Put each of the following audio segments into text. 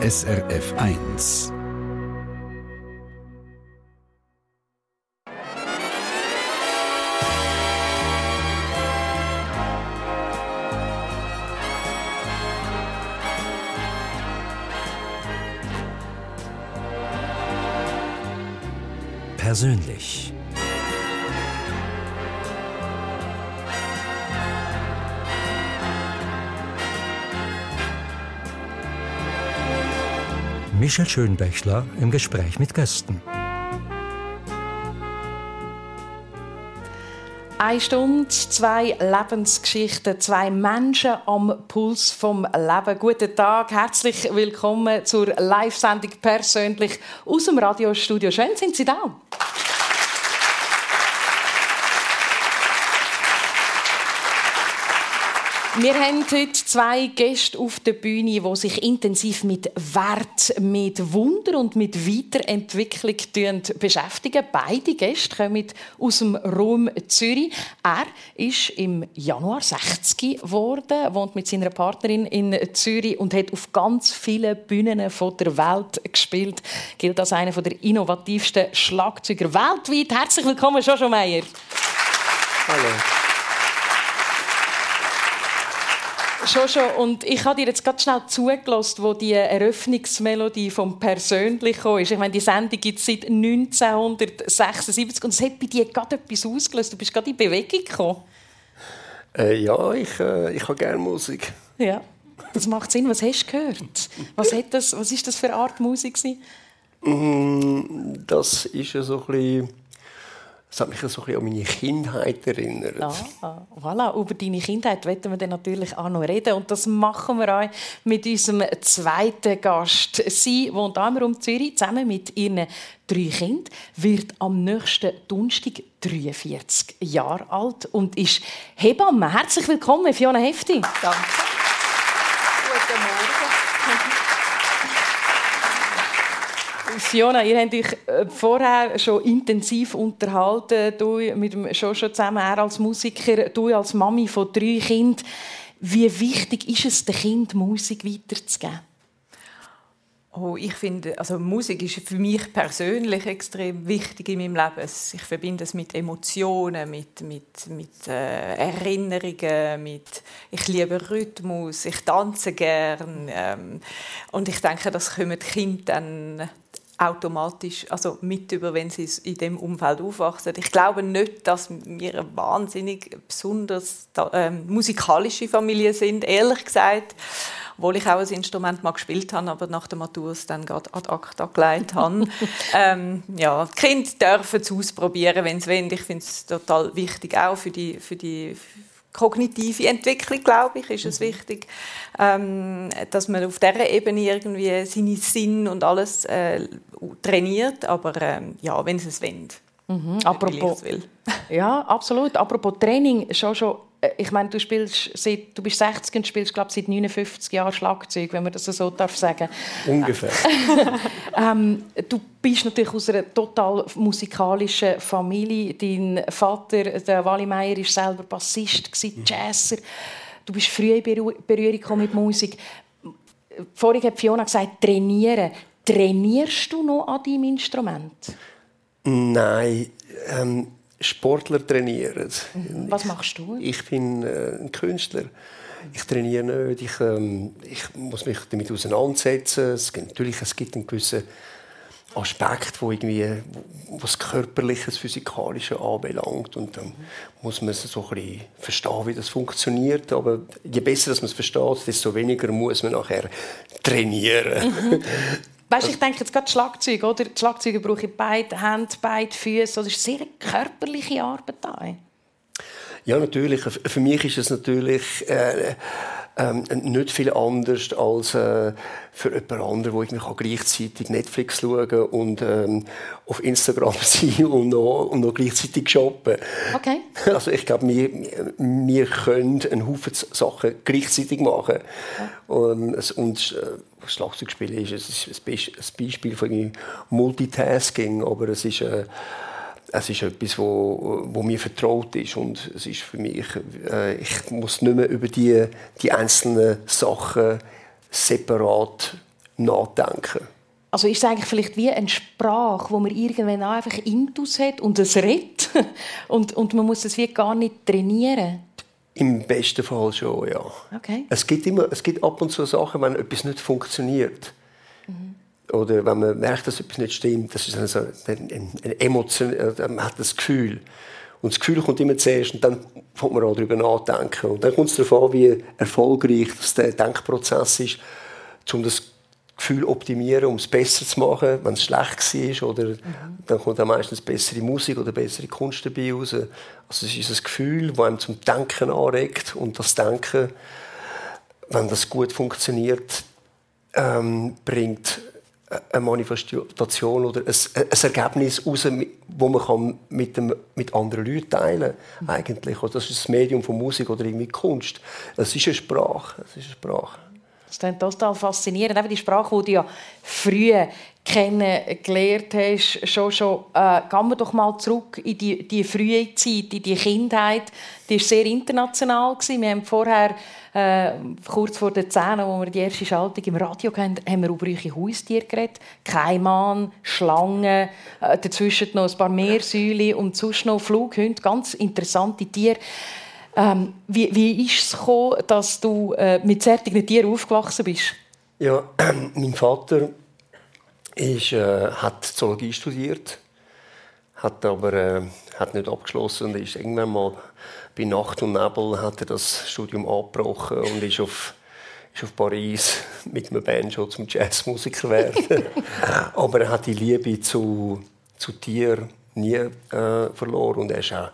SRF 1. Persönlich. Michel Schönbächler im Gespräch mit Gästen. Eine Stunde, zwei Lebensgeschichten, zwei Menschen am Puls vom Leben. Guten Tag, herzlich willkommen zur Live-Sendung persönlich aus dem Radiostudio. Schön sind Sie da. Wir haben heute zwei Gäste auf der Bühne, die sich intensiv mit Wert, mit Wunder und mit Weiterentwicklung beschäftigen. Beide Gäste kommen aus dem Raum Zürich. Er ist im Januar 60 geworden, wohnt mit seiner Partnerin in Zürich und hat auf ganz vielen Bühnen der Welt gespielt. Gilt als einer der innovativsten Schlagzeuger weltweit. Herzlich willkommen, Jojo Meyer. Hallo. Schon schon. Und ich habe dir jetzt ganz schnell zugelassen, wo die Eröffnungsmelodie vom Persönlich ist. Ich meine, die Sendung gibt es seit 1976 und es hat bei dir gerade etwas ausgelöst. Du bist gerade in Bewegung gekommen. Äh, ja, ich, äh, ich habe gerne Musik. Ja, das macht Sinn. Was hast du gehört? Was, hat das, was ist das für eine Art Musik? Mm, das ist ja so ein bisschen das hat mich so ein bisschen an meine Kindheit erinnert. Ah, voilà. Über deine Kindheit wollen wir dann natürlich auch noch reden. Und das machen wir auch mit unserem zweiten Gast. Sie wohnt einmal um Zürich zusammen mit ihren drei Kindern, wird am nächsten Donnerstag 43 Jahre alt und ist Hebamme. Herzlich willkommen, Fiona Hefti. Danke. Guten Morgen. Fiona, ihr habt euch äh, vorher schon intensiv unterhalten, du mit dem Joshua zusammen, er als Musiker, du als Mami von drei Kindern. Wie wichtig ist es, dem Kind Musik weiterzugeben? Oh, ich finde, also Musik ist für mich persönlich extrem wichtig in meinem Leben. Ich verbinde es mit Emotionen, mit, mit, mit äh, Erinnerungen, mit ich liebe Rhythmus, ich tanze gern ähm, und ich denke, das kommen die Kinder dann automatisch also mit über, wenn sie in dem Umfeld aufwachsen. Ich glaube nicht, dass wir eine wahnsinnig besonders äh, musikalische Familie sind, ehrlich gesagt. Obwohl ich auch ein Instrument mal gespielt habe, aber nach der Matur es dann gerade ad acta gelegt habe. ähm, ja, die Kinder dürfen es ausprobieren, wenn sie wollen. Ich finde es total wichtig, auch für die, für die kognitive Entwicklung, glaube ich, ist es mhm. wichtig, ähm, dass man auf dieser Ebene irgendwie seine Sinn und alles äh, trainiert. Aber ähm, ja, wenn sie es wollen. Mhm. Apropos, will. ja, absolut. Apropos Training, schon schon ich meine, du spielst seit, du bist 60 und spielst glaube seit 59 Jahren Schlagzeug, wenn man das so darf sagen. Ungefähr. ähm, du bist natürlich aus einer total musikalischen Familie. Dein Vater, der Wally Meier, ist selber Bassist, mhm. Jazzer. Du bist früh in Berührung mit Musik. Vorhin hat Fiona gesagt, trainieren. Trainierst du noch an deinem Instrument? Nein. Ähm Sportler trainieren. Mhm. Was machst du? Ich bin äh, ein Künstler. Ich trainiere nicht. Ich, ähm, ich muss mich damit auseinandersetzen. Es gibt, natürlich es gibt einen gewissen Aspekt, wo irgendwie was körperliches, physikalische anbelangt und dann muss man so ein bisschen verstehen, wie das funktioniert. Aber je besser dass man es versteht, desto weniger muss man nachher trainieren. Weißt, also, ich denke jetzt gerade Schlagzeug, oder? Die Schlagzeuge brauche ich beide Hände, beide Füße. Das ist sehr körperliche Arbeit da. Ja, natürlich. Für mich ist es natürlich äh, ähm, nicht viel anders als äh, für jemand anderen, wo ich mich gleichzeitig Netflix schauen und ähm, auf Instagram sein und noch, und noch gleichzeitig shoppen. Okay. Also ich glaube, wir, wir können einen Haufen Sachen gleichzeitig machen. Ja. Und, und äh, Schlagzeugspielen ist, ist ein Beispiel von Multitasking, aber es ist, äh, es ist etwas, wo, wo mir vertraut ist und es ist für mich, äh, ich muss nicht mehr über die, die einzelnen Sachen separat nachdenken. Also ist es eigentlich vielleicht wie eine Sprache, wo man irgendwann einfach Intus hat und es redet und, und man muss es wie gar nicht trainieren? Im besten Fall schon, ja. Okay. Es gibt, immer, es gibt ab und zu Sachen, wenn etwas nicht funktioniert. Oder wenn man merkt, dass etwas nicht stimmt. Das ist also ein, ein, ein Emotion, äh, man hat das Gefühl. Und das Gefühl kommt immer zuerst und dann fängt man auch darüber nachdenken. Und dann kommt es darauf an, wie erfolgreich das der Denkprozess ist, um das Gefühl zu optimieren, um es besser zu machen, wenn es schlecht war. Oder mhm. dann kommt dann meistens bessere Musik oder bessere Kunst dabei raus. Also es ist ein Gefühl, das einem zum Denken anregt. Und das Denken, wenn das gut funktioniert, ähm, bringt eine Manifestation oder ein, ein Ergebnis raus, das man mit, dem, mit anderen Leuten teilen kann. Eigentlich. Das ist das Medium von Musik oder irgendwie Kunst. Es ist eine Sprache. Es ist eine Sprache. Das ist total faszinierend. Die Sprache, die du ja früh kennengelernt hast, schon, schon äh, gehen wir doch mal zurück in die, die frühe Zeit, in die Kindheit. Die war sehr international. Gewesen. Wir haben vorher, äh, kurz vor den Zähnen, wo wir die erste Schaltung im Radio hatten, haben wir über eure Haustiere geredet. Keimann, Schlangen, äh, dazwischen noch ein paar Meersäule und sonst noch Flughunde. Ganz interessante Tiere. Ähm, wie, wie ist es gekommen, dass du äh, mit solchen Tieren aufgewachsen bist? Ja, mein Vater ist, äh, hat Zoologie studiert, hat aber äh, hat nicht abgeschlossen und ist irgendwann mal bei Nacht und Nebel hat er das Studium abgebrochen und ist auf ist auf Paris mit einem Band schon zum Jazzmusiker werden. aber er hat die Liebe zu, zu Tieren nie äh, verloren und er ist auch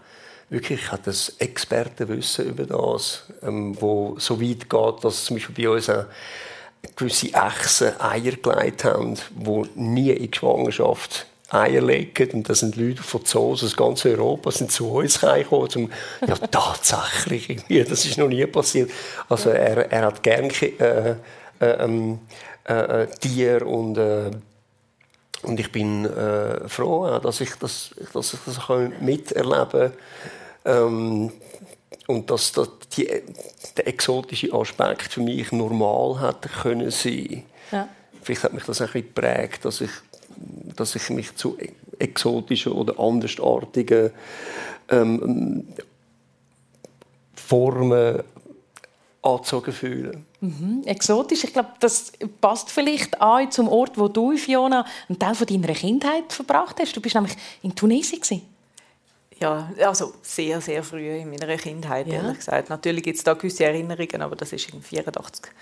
wirklich hat das Expertenwissen über das, ähm, wo so weit geht, dass zum Beispiel bei uns auch gewisse Echsen Eier gelegt haben, die nie in Schwangerschaft Eier legen. Und das sind Leute von Zoos aus ganz Europa sind zu uns gekommen. Zum, ja, tatsächlich, das ist noch nie passiert. Also er, er hat gerne äh, äh, ähm, äh, äh, Tiere und äh, und ich bin äh, froh, dass ich das, dass ich das miterleben kann. Ähm, und dass, dass die, der exotische Aspekt für mich normal hätte können sein. Ja. Vielleicht hat mich das ein bisschen geprägt, dass ich, dass ich mich zu exotischen oder andersartigen ähm, Formen angezogen fühle. Mhm. Exotisch, ich glaube, das passt vielleicht an zum Ort, wo du, Fiona, einen Teil von deiner Kindheit verbracht hast. Du bist nämlich in Tunesien. Ja, also sehr, sehr früh in meiner Kindheit, ja. ehrlich gesagt. Natürlich gibt es da gewisse Erinnerungen, aber das war in 1984.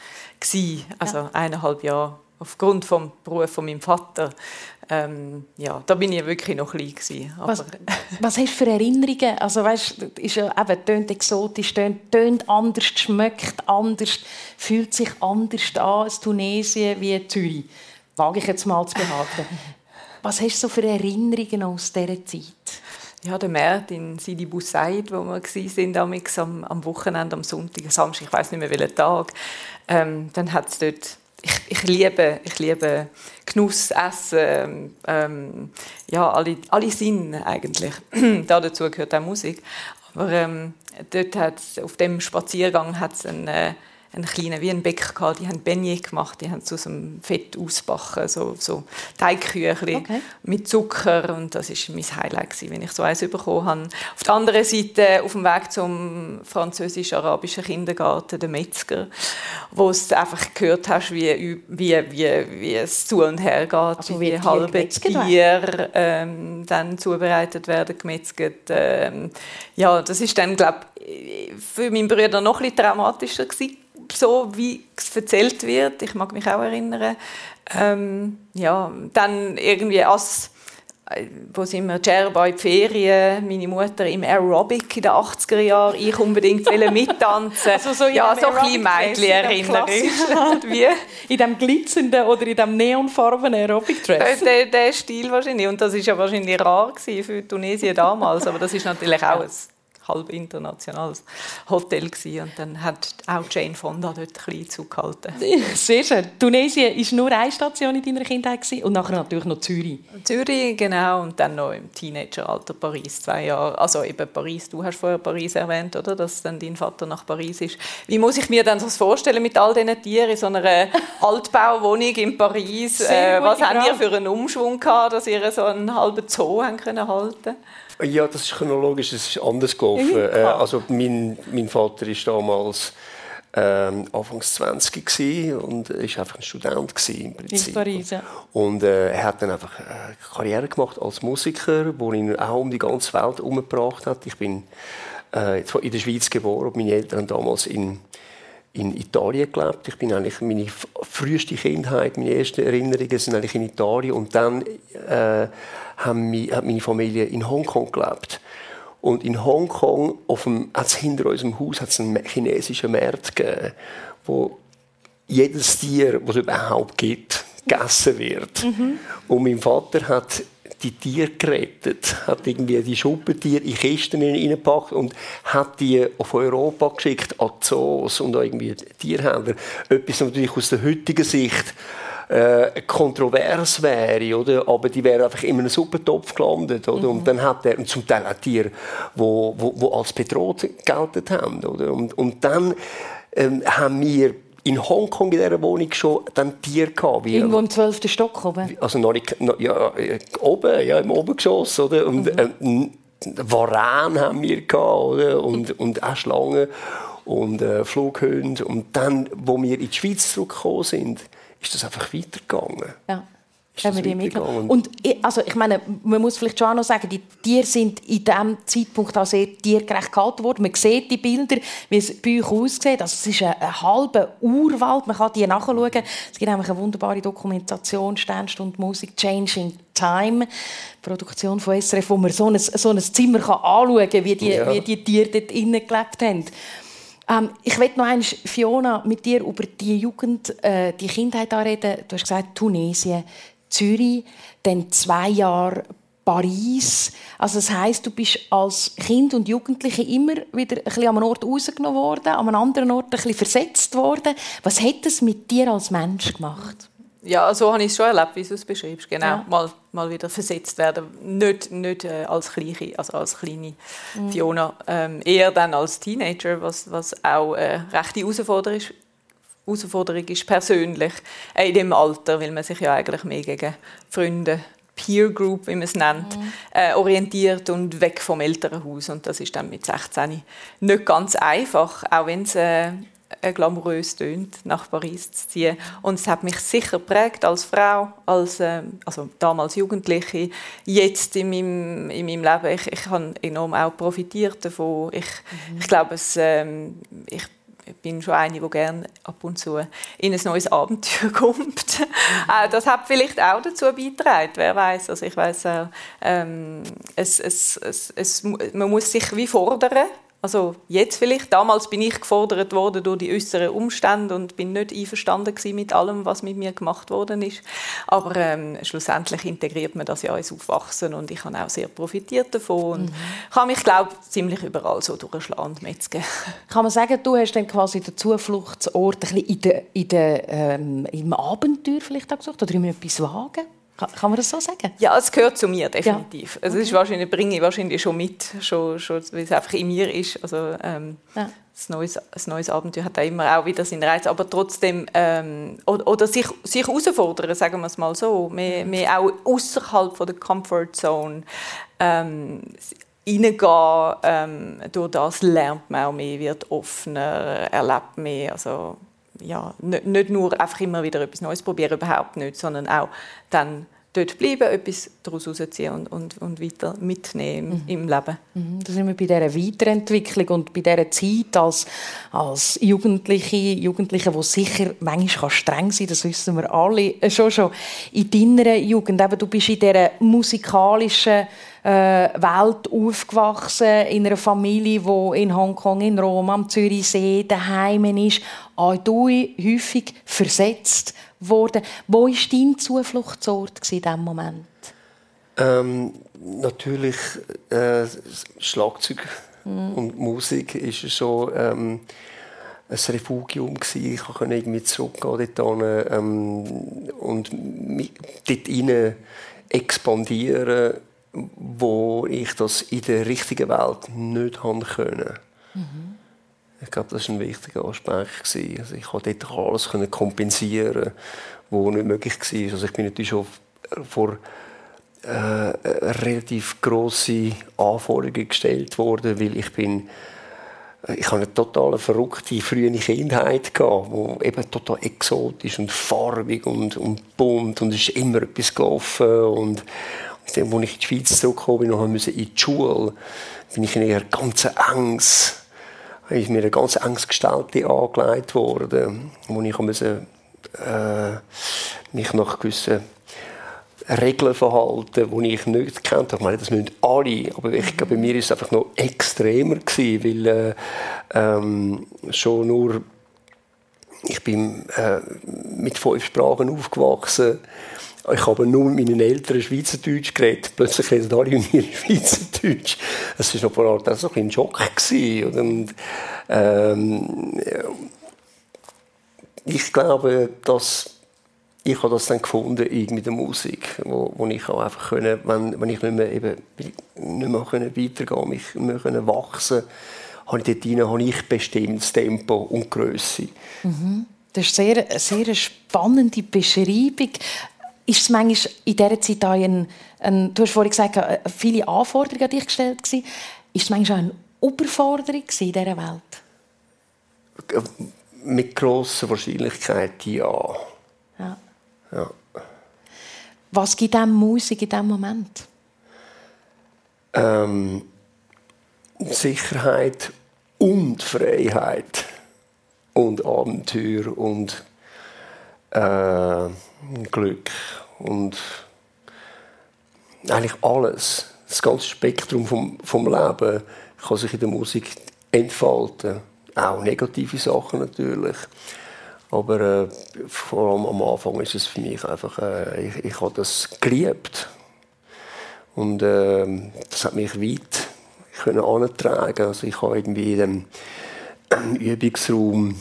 Also ja. eineinhalb Jahre aufgrund des Berufs von meinem Vater. Ähm, ja, da bin ich wirklich noch klein gewesen. Was, was hast du für Erinnerungen? Also weißt, ist ja eben tönt exotisch, tönt, tönt anders, schmeckt anders, fühlt sich anders an als Tunesien wie Zürich. Wage ich jetzt mal zu behaupten. Was hast du so für Erinnerungen aus dieser Zeit? Ja, der März in Sidi Bou Said, wo wir waren, am, am Wochenende, am Sonntag, Samstag, ich weiß nicht mehr welchen Tag. Ähm, dann hat es dort ich, ich, liebe, ich liebe Genuss, Essen, ähm, ja, alle, alle Sinne eigentlich. da dazu gehört auch Musik. Aber ähm, dort hat's, auf dem Spaziergang hat es einen, äh, einen kleinen, wie ein Bäcker gehabt, die haben Beignet gemacht, die haben so einem Fett ausbacken, so, so Teigküchli okay. mit Zucker und das ist mein Highlight gewesen, wenn ich so eins bekommen habe. Auf der anderen Seite, auf dem Weg zum französisch-arabischen Kindergarten, der Metzger, wo es einfach gehört hast, wie, wie, wie, wie es zu und her geht, also wie, halbe Tiere ähm, dann zubereitet werden, gemetzelt. Ähm, ja, das ist dann, glaube für meinen Bruder noch ein bisschen dramatischer gewesen so, wie es erzählt wird. Ich mag mich auch erinnern. Ähm, ja, dann irgendwie als äh, wo sind wir, Gerba in die Ferien, meine Mutter im Aerobic in den 80er Jahren, ich unbedingt mittanzen. Also so ja, so ein bisschen Mädchen-Erinnerung. Wie? In dem glitzernden oder in dem neonfarbenen Aerobic-Dress? Der, der, Stil wahrscheinlich. Und das war ja wahrscheinlich rar für Tunesien damals, aber das ist natürlich auch ein halb internationales Hotel gewesen. und dann hat auch Jane Fonda dort ein bisschen zugehalten. Sehr schön. Tunesien war nur eine Station in deiner Kindheit gewesen, und nachher natürlich noch Zürich. Zürich, genau, und dann noch im Teenageralter Paris, zwei Jahre. Also eben Paris, du hast vorher Paris erwähnt, oder, dass dann dein Vater nach Paris ist. Wie muss ich mir dann das vorstellen mit all diesen Tieren in so einer Altbauwohnung in Paris? Äh, was haben ihr für einen Umschwung gehabt, dass ihr so einen halben Zoo haben können halten Ja, das ist chronologisch, das ist anders gelaufen. Äh, also mein, mein Vater ist damals ähm, Anfangs 20 gewesen und ist einfach ein Student gewesen, im Prinzip. In Paris, ja. Und äh, er hat dann einfach äh, Karriere gemacht als Musiker, wo ihn auch um die ganze Welt umgebracht hat. Ich bin äh, in der Schweiz geboren und meine Eltern damals in in Italien gelebt. Ich bin eigentlich meine früheste Kindheit, meine ersten Erinnerungen sind eigentlich in Italien und dann äh, haben wir, hat meine Familie in Hongkong gelebt. Und in Hongkong, auf dem, hat's hinter unserem Haus, hat's einen chinesischen Markt gegeben, wo jedes Tier, das es überhaupt gibt, gegessen wird. Mhm. Und mein Vater hat die Tiere gerettet, hat irgendwie die Schuppentiere in Kisten hineingepackt und hat die auf Europa geschickt, an Zoos und irgendwie Tierhändler. Etwas natürlich aus der heutigen Sicht äh, kontrovers wäre, oder? aber die wären einfach in einem Suppentopf gelandet. Oder? Mhm. Und dann hat er zum Teil auch Tiere, die wo, wo, wo als bedroht gelten haben. Oder? Und, und dann ähm, haben wir in Hongkong in dieser Wohnung schon dann Tier gehabt. Wie, Irgendwo im 12. Stock oben? Also noch nicht, noch, ja, äh, oben, ja, im Obergeschoss, oder? Und mhm. äh, Waren haben wir gehabt, oder? Und, und auch Schlangen und äh, Flughunde. Und dann, wo wir in die Schweiz zurückgekommen sind, ist das einfach weitergegangen. Ja wir die mitgenommen. Und also, ich meine, man muss vielleicht schon auch noch sagen, die Tiere sind in diesem Zeitpunkt auch sehr tiergerecht gehalten worden. Man sieht die Bilder, wie es bei euch aussieht. Also, es ist ein, ein halber Urwald. Man kann die nachschauen. Es gibt nämlich eine wunderbare Dokumentation, Sternstunde Musik, Changing Time, Produktion von SRF, wo man so ein, so ein Zimmer kann anschauen kann, wie die, ja. wie die Tiere dort innen gelebt haben. Ähm, ich möchte noch einmal, Fiona, mit dir über die Jugend, äh, die Kindheit reden. Du hast gesagt, Tunesien. Zürich, dann zwei Jahre Paris. Also das heißt, du bist als Kind und Jugendliche immer wieder ein bisschen an einem Ort rausgenommen worden, an einem anderen Ort ein bisschen versetzt worden. Was hat das mit dir als Mensch gemacht? Ja, so habe ich es schon erlebt, wie du es beschreibst. Genau, ja. mal, mal wieder versetzt werden. Nicht, nicht äh, als, kleine, also als kleine mhm. Fiona, ähm, eher dann als Teenager, was, was auch eine äh, rechte Herausforderung ist, Herausforderung ist persönlich äh, in dem Alter, weil man sich ja eigentlich mehr gegen Freunde Peer Group, wie man es nennt, mhm. äh, orientiert und weg vom Elternhaus. Und das ist dann mit 16 nicht ganz einfach, auch wenn es äh, glamourös tönt, nach Paris zu ziehen. Und es hat mich sicher geprägt als Frau, als, äh, also damals Jugendliche, jetzt in meinem, in meinem Leben. Ich, ich habe enorm auch profitiert davon. Ich, mhm. ich glaube, es, äh, ich ich bin schon eine, die gerne ab und zu in ein neues Abenteuer kommt. Mhm. das hat vielleicht auch dazu beigetragen, wer weiß. Also ich weiß, äh, ähm, es, es, es, man muss sich wie fordern also jetzt vielleicht. Damals bin ich gefordert worden durch die äußeren Umstände und bin nicht einverstanden mit allem, was mit mir gemacht worden ist. Aber ähm, schlussendlich integriert man das ja ins Aufwachsen und ich habe auch sehr profitiert davon. Mhm. Ich habe mich, glaube ziemlich überall so durchschlagen und metzgen. Kann man sagen, du hast dann quasi den Zufluchtsort ein bisschen in der, in der, ähm, im Abenteuer vielleicht auch gesucht oder in etwas wagen? Kann man das so sagen? Ja, es gehört zu mir, definitiv. Ja. Also es ist wahrscheinlich, bringe ich wahrscheinlich schon mit, schon, schon, weil es einfach in mir ist. Also, ähm, ja. ein, neues, ein neues Abenteuer hat immer auch wieder seinen Reiz, aber trotzdem, ähm, oder, oder, sich, sich herausfordern, sagen wir es mal so, mehr, mehr auch außerhalb der Comfort Zone ähm, reingehen, ähm, durch das lernt man auch mehr, wird offener, erlebt mehr, also ja, nicht nur einfach immer wieder etwas Neues probieren, überhaupt nicht, sondern auch dann dort bleiben, etwas daraus herausziehen und, und, und weiter mitnehmen mhm. im Leben. Mhm. Da sind wir bei dieser Weiterentwicklung und bei dieser Zeit als, als Jugendliche, Jugendliche, die sicher manchmal streng sein kann, das wissen wir alle, äh, schon schon in deiner Jugend. Eben, du bist in dieser musikalischen äh, Welt aufgewachsen, in einer Familie, die in Hongkong, in Rom, am Zürichsee daheim ist. Auch du häufig versetzt worden. Wo war dein Zufluchtsort in diesem Moment? Ähm, natürlich äh, Schlagzeug Mhm. Und Musik ist so ähm, ein Refugium gewesen. Ich konnte irgendwie zurückgehen dort ähm, und dort rein expandieren, wo ich das in der richtigen Welt nicht haben können. Mhm. Glaube, das war ein wichtiger Aspekt. Also ich konnte dort alles kompensieren, was nicht möglich war. Also ich bin natürlich schon vor äh, relativ grosse Anforderungen gestellt worden, weil ich bin ich habe eine total verrückte frühe Kindheit wo eben total exotisch und farbig und, und bunt und es ist immer etwas gelaufen und als ich in die Schweiz zurückgekommen bin und in die Schule, bin ich in einer ganz Angst ist mir eine ganz Angstgestellte angelegt worden, wo ich musste, äh, mich nach gewissen Regeln verhalten, die ich nicht kennt. Ich meine, das müssen alle, aber ich glaube, bei mir ist es einfach noch extremer gewesen, weil äh, ähm, schon nur ich bin äh, mit fünf Sprachen aufgewachsen. Ich habe nur mit meinen Eltern Schweizerdeutsch geredet. Plötzlich reden alle mit mir Schweizerdeutsch. Das war noch vor allem so ein Schock. Und, ähm, ich glaube, dass ich habe das dann gefunden mit der Musik, wo, wo ich auch einfach können, wenn, wenn ich nicht mehr, eben, nicht mehr können weitergehen mich mehr können wachsen habe ich dort rein, habe ich bestimmt Tempo und Größe. Mhm. Das ist sehr, eine sehr spannende Beschreibung. Ist es manchmal in dieser Zeit auch ein, ein, du hast vorhin gesagt, äh, viele Anforderungen an dich gestellt gewesen. Ist es manchmal auch eine Überforderung in dieser Welt? Äh, mit grosser Wahrscheinlichkeit ja. ja. Ja. Was gibt dem Musik in diesem Moment? Ähm, Sicherheit und Freiheit und Abenteuer und äh, Glück und eigentlich alles. Das ganze Spektrum vom, vom Leben kann sich in der Musik entfalten. Auch negative Sachen natürlich. Aber äh, vor allem am Anfang ist es für mich einfach, äh, ich, ich habe das geliebt. Und äh, das hat mich weit können. Also ich habe irgendwie in dem Übungsraum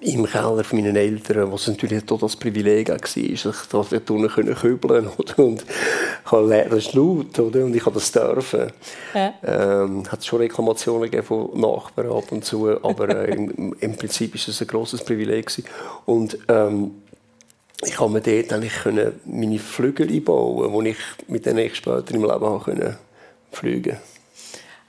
im Keller von meinen Eltern, was natürlich dort das Privileg war, dass ich dort unten kübeln konnte. Und ich habe lernen, das ist laut, oder? Und ich habe das dürfen. Ja. Ähm, hat schon Reklamationen von Nachbarn ab und zu, aber äh, im, im, Prinzip ist es ein grosses Privileg gewesen. Und ähm, ich konnte mir dort eigentlich meine Flügel bauen, wo ich mit denen ich später im Leben fliegen konnte fliegen.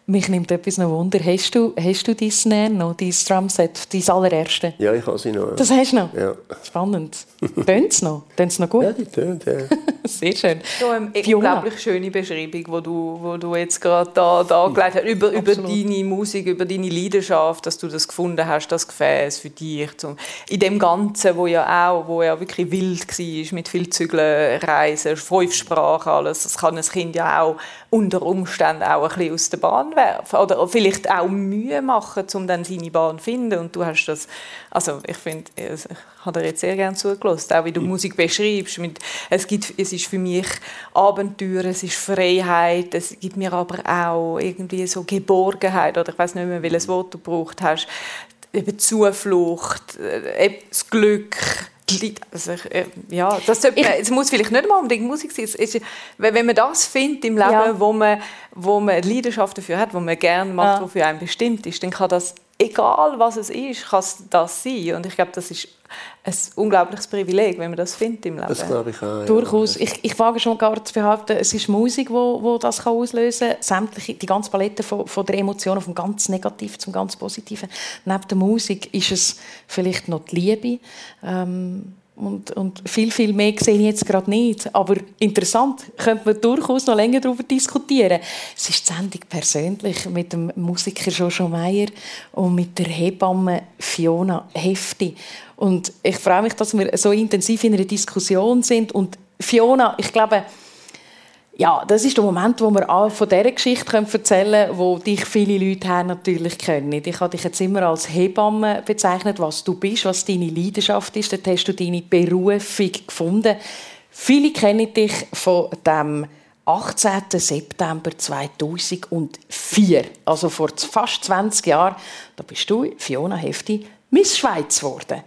Mich nimmt etwas noch Wunder. Hast du, hast du dein Snare noch, dein Drumset, dein allererste? Ja, ich habe sie noch. Ja. Das hast du noch? Ja. Spannend. Tönt es noch? Tönt es noch gut? Ja, die tönt, ja. Sehr schön. So eine unglaublich schöne Beschreibung, die du, wo du jetzt gerade da, da gelegt hast, über, über deine Musik, über deine Leidenschaft, dass du das gefunden hast, das Gefäß für dich. Zum, in dem Ganzen, wo ja auch, wo ja wirklich wild war, mit viel Zügeln, Reisen, fünf Sprachen, alles, das kann ein Kind ja auch unter Umständen auch ein bisschen aus der Bahn werfen oder vielleicht auch Mühe machen, um dann seine Bahn zu finden. Und du hast das, also ich finde, ich habe dir jetzt sehr gerne zugelassen, auch wie du mhm. Musik beschreibst. Mit, es, gibt, es ist für mich Abenteuer, es ist Freiheit, es gibt mir aber auch irgendwie so Geborgenheit, oder ich weiß nicht mehr, welches Wort du gebraucht hast, eben Zuflucht, äh, das Glück, also äh, ja, das, sollte man, es muss vielleicht nicht mal unbedingt Musik sein. Ist, wenn man das findet im Leben, ja. wo, man, wo man Leidenschaft dafür hat, wo man gerne macht, ja. wofür einem bestimmt ist, dann kann das, egal was es ist, kann das sein. Und ich glaube, das ist ein unglaubliches Privileg, wenn man das findet im Leben. Das glaube ich auch. Ja. Durchaus. Ich, ich wage schon gar zu behaupten, es ist Musik, wo, wo das kann auslösen kann. Sämtliche, die ganze Palette von, von der Emotionen, vom ganz Negativen zum ganz Positiven. Neben der Musik ist es vielleicht noch die Liebe. Ähm, und, und, viel, viel mehr sehe ich jetzt gerade nicht. Aber interessant, könnte man durchaus noch länger darüber diskutieren. Es ist die Sendung persönlich mit dem Musiker Jojo Meyer und mit der Hebamme Fiona Hefti. Und ich freue mich, dass wir so intensiv in einer Diskussion sind. Und Fiona, ich glaube, ja, das ist der Moment, wo wir auch von dieser Geschichte erzählen können, wo dich viele Leute haben natürlich kennen. Ich habe dich jetzt immer als Hebamme bezeichnet, was du bist, was deine Leidenschaft ist. Dort hast du deine Berufung gefunden. Viele kennen dich von dem 18. September 2004, also vor fast 20 Jahren, da bist du, Fiona Hefti, Miss Schweiz geworden.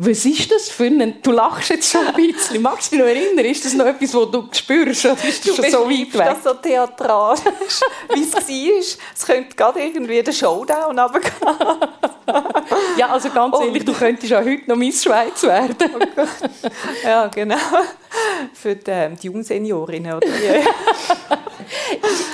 Was ist das für ein... Du lachst jetzt schon ein bisschen. Magst du dich noch erinnern? Ist das noch etwas, was du spürst? Oder ist das du schon so weit weg? das so theatral, wie es war. Es könnte gerade irgendwie der Showdown runtergehen. Ja, also ganz oh. ehrlich, du könntest ja heute noch Miss Schweiz werden. Oh ja, genau. Für die, ähm, die Jungseniorinnen. Oder?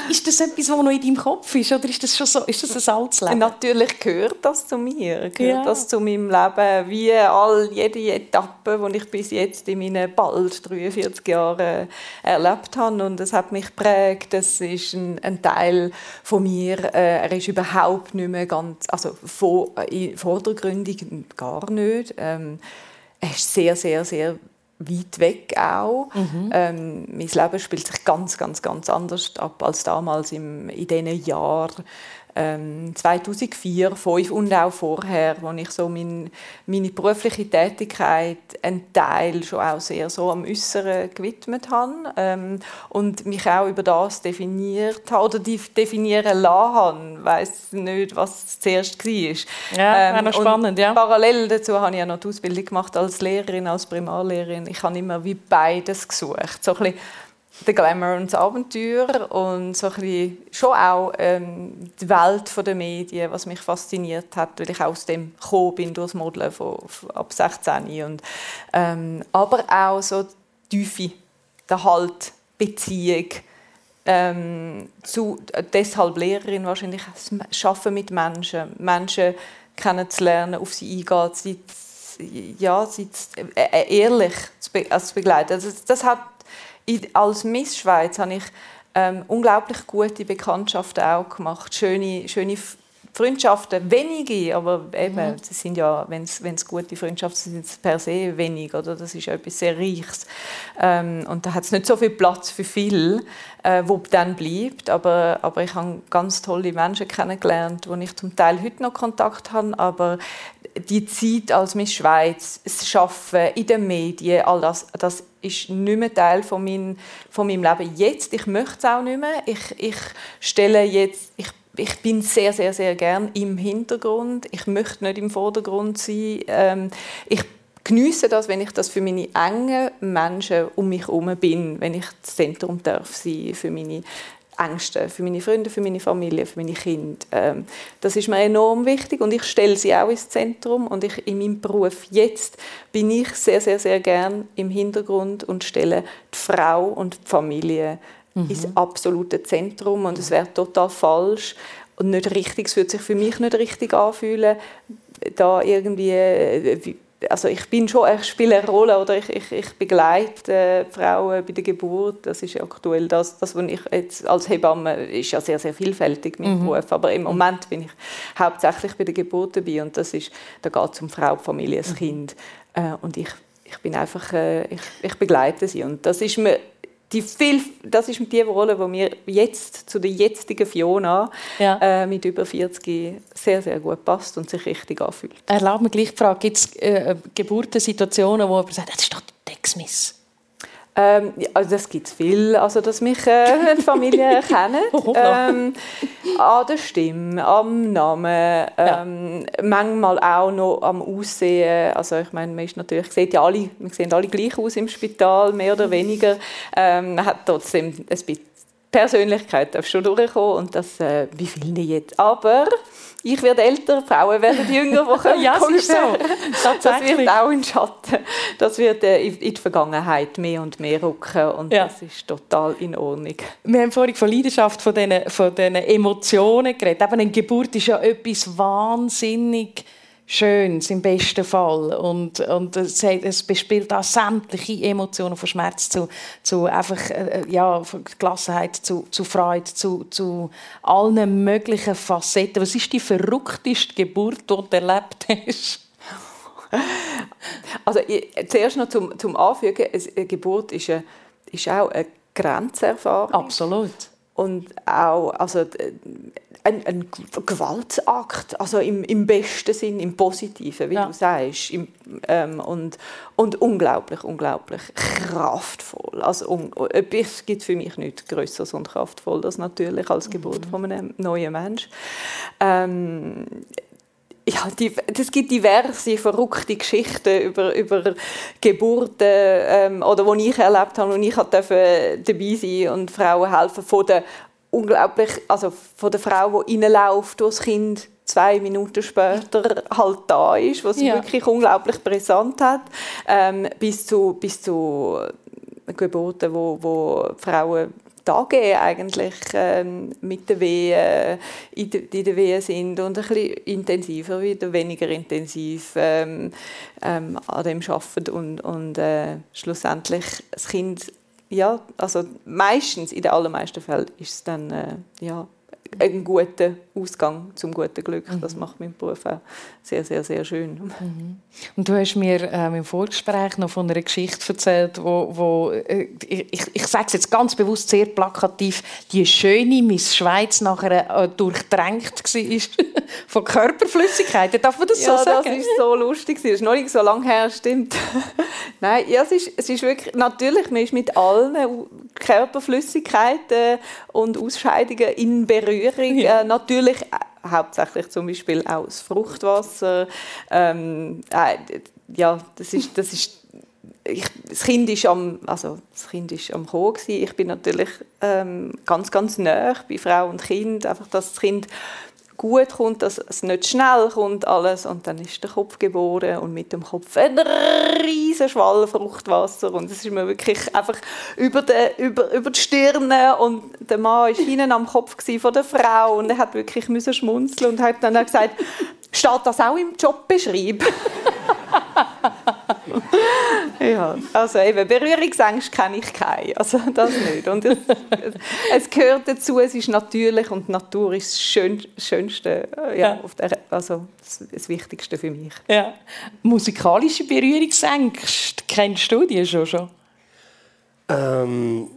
ist das etwas, was noch in deinem Kopf ist? Oder ist das schon so, ist das ein altes Leben? Natürlich gehört das zu mir. Gehört ja. das zu meinem Leben. Wie all, jede Etappe, die ich bis jetzt in meinen bald 43 Jahren erlebt habe. Und das hat mich geprägt. Das ist ein, ein Teil von mir. Äh, er ist überhaupt nicht mehr ganz, also vor, äh, vordergründig gar nicht. Ähm, er ist sehr, sehr, sehr weit weg auch. Mhm. Ähm, mein Leben spielt sich ganz, ganz, ganz anders ab als damals im, in diesen Jahren ähm, 2004, 2005 und auch vorher, wo ich so mein, meine berufliche Tätigkeit einen Teil schon auch sehr so am Äußeren gewidmet habe ähm, und mich auch über das definiert habe oder definieren lassen habe. Ich weiss nicht, was zuerst war. Ja, ähm, spannend, ja. Parallel dazu habe ich ja noch die Ausbildung gemacht als Lehrerin, als Primarlehrerin. Ich habe immer wie beides gesucht. So ein bisschen der Glamour und das Abenteuer und so ein bisschen schon auch ähm, die Welt der Medien, was mich fasziniert hat, weil ich aus dem gekommen bin durchs Modeln von, von ab 16 und ähm, aber auch so die Tiefe, der Halt, Beziehung, ähm, zu, deshalb Lehrerin wahrscheinlich, Schaffen mit Menschen, Menschen kennenzulernen, auf sie eingehen, sie, ja, sie äh, äh, ehrlich zu, be also zu begleiten. Also das hat als Miss Schweiz habe ich ähm, unglaublich gute Bekanntschaften auch gemacht, schöne, schöne Freundschaften, wenige, aber eben, mhm. das sind ja, wenn es gute Freundschaften sind, sind es per se wenig, oder? Das ist etwas sehr Reiches. Ähm, und da hat es nicht so viel Platz für viel, äh, wo dann bleibt, aber, aber ich habe ganz tolle Menschen kennengelernt, wo ich zum Teil heute noch Kontakt habe, aber die Zeit als Miss Schweiz, das Arbeiten in den Medien, all das, das ist nicht mehr Teil von, mein, von meinem Leben jetzt. Ich möchte es auch nicht mehr. Ich, ich stelle jetzt, ich, ich bin sehr, sehr, sehr gern im Hintergrund. Ich möchte nicht im Vordergrund sein. Ähm, ich genieße das, wenn ich das für meine engen Menschen um mich herum bin, wenn ich das Zentrum darf sein für meine Ängste für meine Freunde, für meine Familie, für meine Kinder. Ähm, das ist mir enorm wichtig und ich stelle sie auch ins Zentrum und ich, in meinem Beruf jetzt bin ich sehr, sehr, sehr gern im Hintergrund und stelle die Frau und die Familie mhm. ins absolute Zentrum und es wäre total falsch und nicht richtig, es würde sich für mich nicht richtig anfühlen, da irgendwie äh, also ich bin schon, ich spiele eine Rolle oder ich, ich, ich begleite äh, Frauen bei der Geburt. Das ist aktuell das, das was ich jetzt als Hebamme ist ja sehr sehr vielfältig mein mhm. Beruf, aber im Moment bin ich hauptsächlich bei der Geburt dabei und das ist, da geht es um Frau, Familie, das mhm. Kind äh, und ich ich bin einfach, äh, ich, ich begleite sie und das ist mir die viel, das ist die Rolle, die mir jetzt zu der jetzigen Fiona ja. äh, mit über 40 sehr, sehr gut passt und sich richtig anfühlt. Erlaubt mir gleich die Frage, gibt es äh, Geburtensituationen, wo man sagt, das ist doch die Texmiss? Ähm, also das gibt es viel, also dass mich äh, Familie erkennen. ähm, an der Stimme, am Namen, ähm, ja. manchmal auch noch am Aussehen. Also ich meine, man ist natürlich, sieht ja alle, wir sehen alle gleich aus im Spital, mehr oder weniger. Ähm, man hat trotzdem ein bisschen Persönlichkeit darf schon durchkommen und das, äh, wie viele jetzt. Aber ich werde älter, Frauen werden jünger, die können ja, ist so. Das wird auch in Schatten. Das wird äh, in die Vergangenheit mehr und mehr rücken und ja. das ist total in Ordnung. Wir haben vorhin von Leidenschaft, von diesen, von diesen Emotionen geredet. Eben eine Geburt ist ja etwas wahnsinnig Schönes im besten Fall. Und, und es, es bespielt auch sämtliche Emotionen von Schmerz zu, zu einfach, äh, ja, von Gelassenheit, zu, zu Freude, zu, zu allen möglichen Facetten. Was ist die verrückteste Geburt, die du erlebt hast? Also zuerst noch zum, zum Anfügen, eine Geburt ist, eine, ist auch eine Grenzerfahrung. Absolut. und auch also ein, ein Gewaltakt, also im, im besten Sinn, im Positiven, wie ja. du sagst, Im, ähm, und, und unglaublich, unglaublich kraftvoll. Also un, es gibt für mich nichts Größeres und kraftvoll als natürlich als Geburt mhm. von einem neuen Menschen. Ähm, ja, die, es gibt diverse verrückte Geschichten über, über Geburten ähm, oder wo ich erlebt habe und ich durfte dabei sein und Frauen helfen von der unglaublich, also von der Frau, die reinläuft, wo das Kind zwei Minuten später halt da ist, was sie ja. wirklich unglaublich brisant hat, ähm, bis zu, bis zu Geburten, wo, wo Frauen Tage eigentlich ähm, mit der Wehe in, de, in der Wehe sind und ein bisschen intensiver wieder, weniger intensiv ähm, ähm, an dem arbeiten und, und äh, schlussendlich das Kind ja, also meistens, in den allermeisten Fällen ist es dann äh, ja, ein guter Ausgang zum guten Glück. Mhm. Das macht meinen Beruf auch sehr, sehr, sehr schön. Mhm. Und du hast mir ähm, im Vorgespräch noch von einer Geschichte erzählt, wo, wo äh, ich, ich sage es jetzt ganz bewusst sehr plakativ, die schöne Miss Schweiz nachher äh, durchdrängt war von Körperflüssigkeiten. Darf man das ja, so sagen? Ja, das ist so lustig. Das ist noch nicht so lange her, stimmt. Nein, ja, es ist, es ist wirklich, natürlich, man ist mit allen Körperflüssigkeiten und Ausscheidungen in Berührung. Ja. Äh, natürlich äh, hauptsächlich zum Beispiel auch das Fruchtwasser. Ähm, äh, ja, das ist, das ist ich, das Kind ist am, also das Kind ist am Kommen Ich bin natürlich ähm, ganz, ganz nah bei Frau und Kind. Einfach, dass das Kind gut kommt, dass es nicht schnell kommt alles. Und dann ist der Kopf geboren und mit dem Kopf ein riesen Schwall Fruchtwasser. Und es ist mir wirklich einfach über die, über, über die Stirne. Und der Mann ist hinten am Kopf von der Frau. Und er hat wirklich müssen schmunzeln und hat dann gesagt, steht das auch im Jobbeschreib? ja, also eben, Berührungsängste kenne ich keine, also das nicht. Und es, es, gehört dazu, es ist natürlich und Natur ist das Schönste, äh, ja, ja. Der, also das, das, Wichtigste für mich. Ja. Musikalische Berührungsängste, kennst du die schon? schon? Ähm,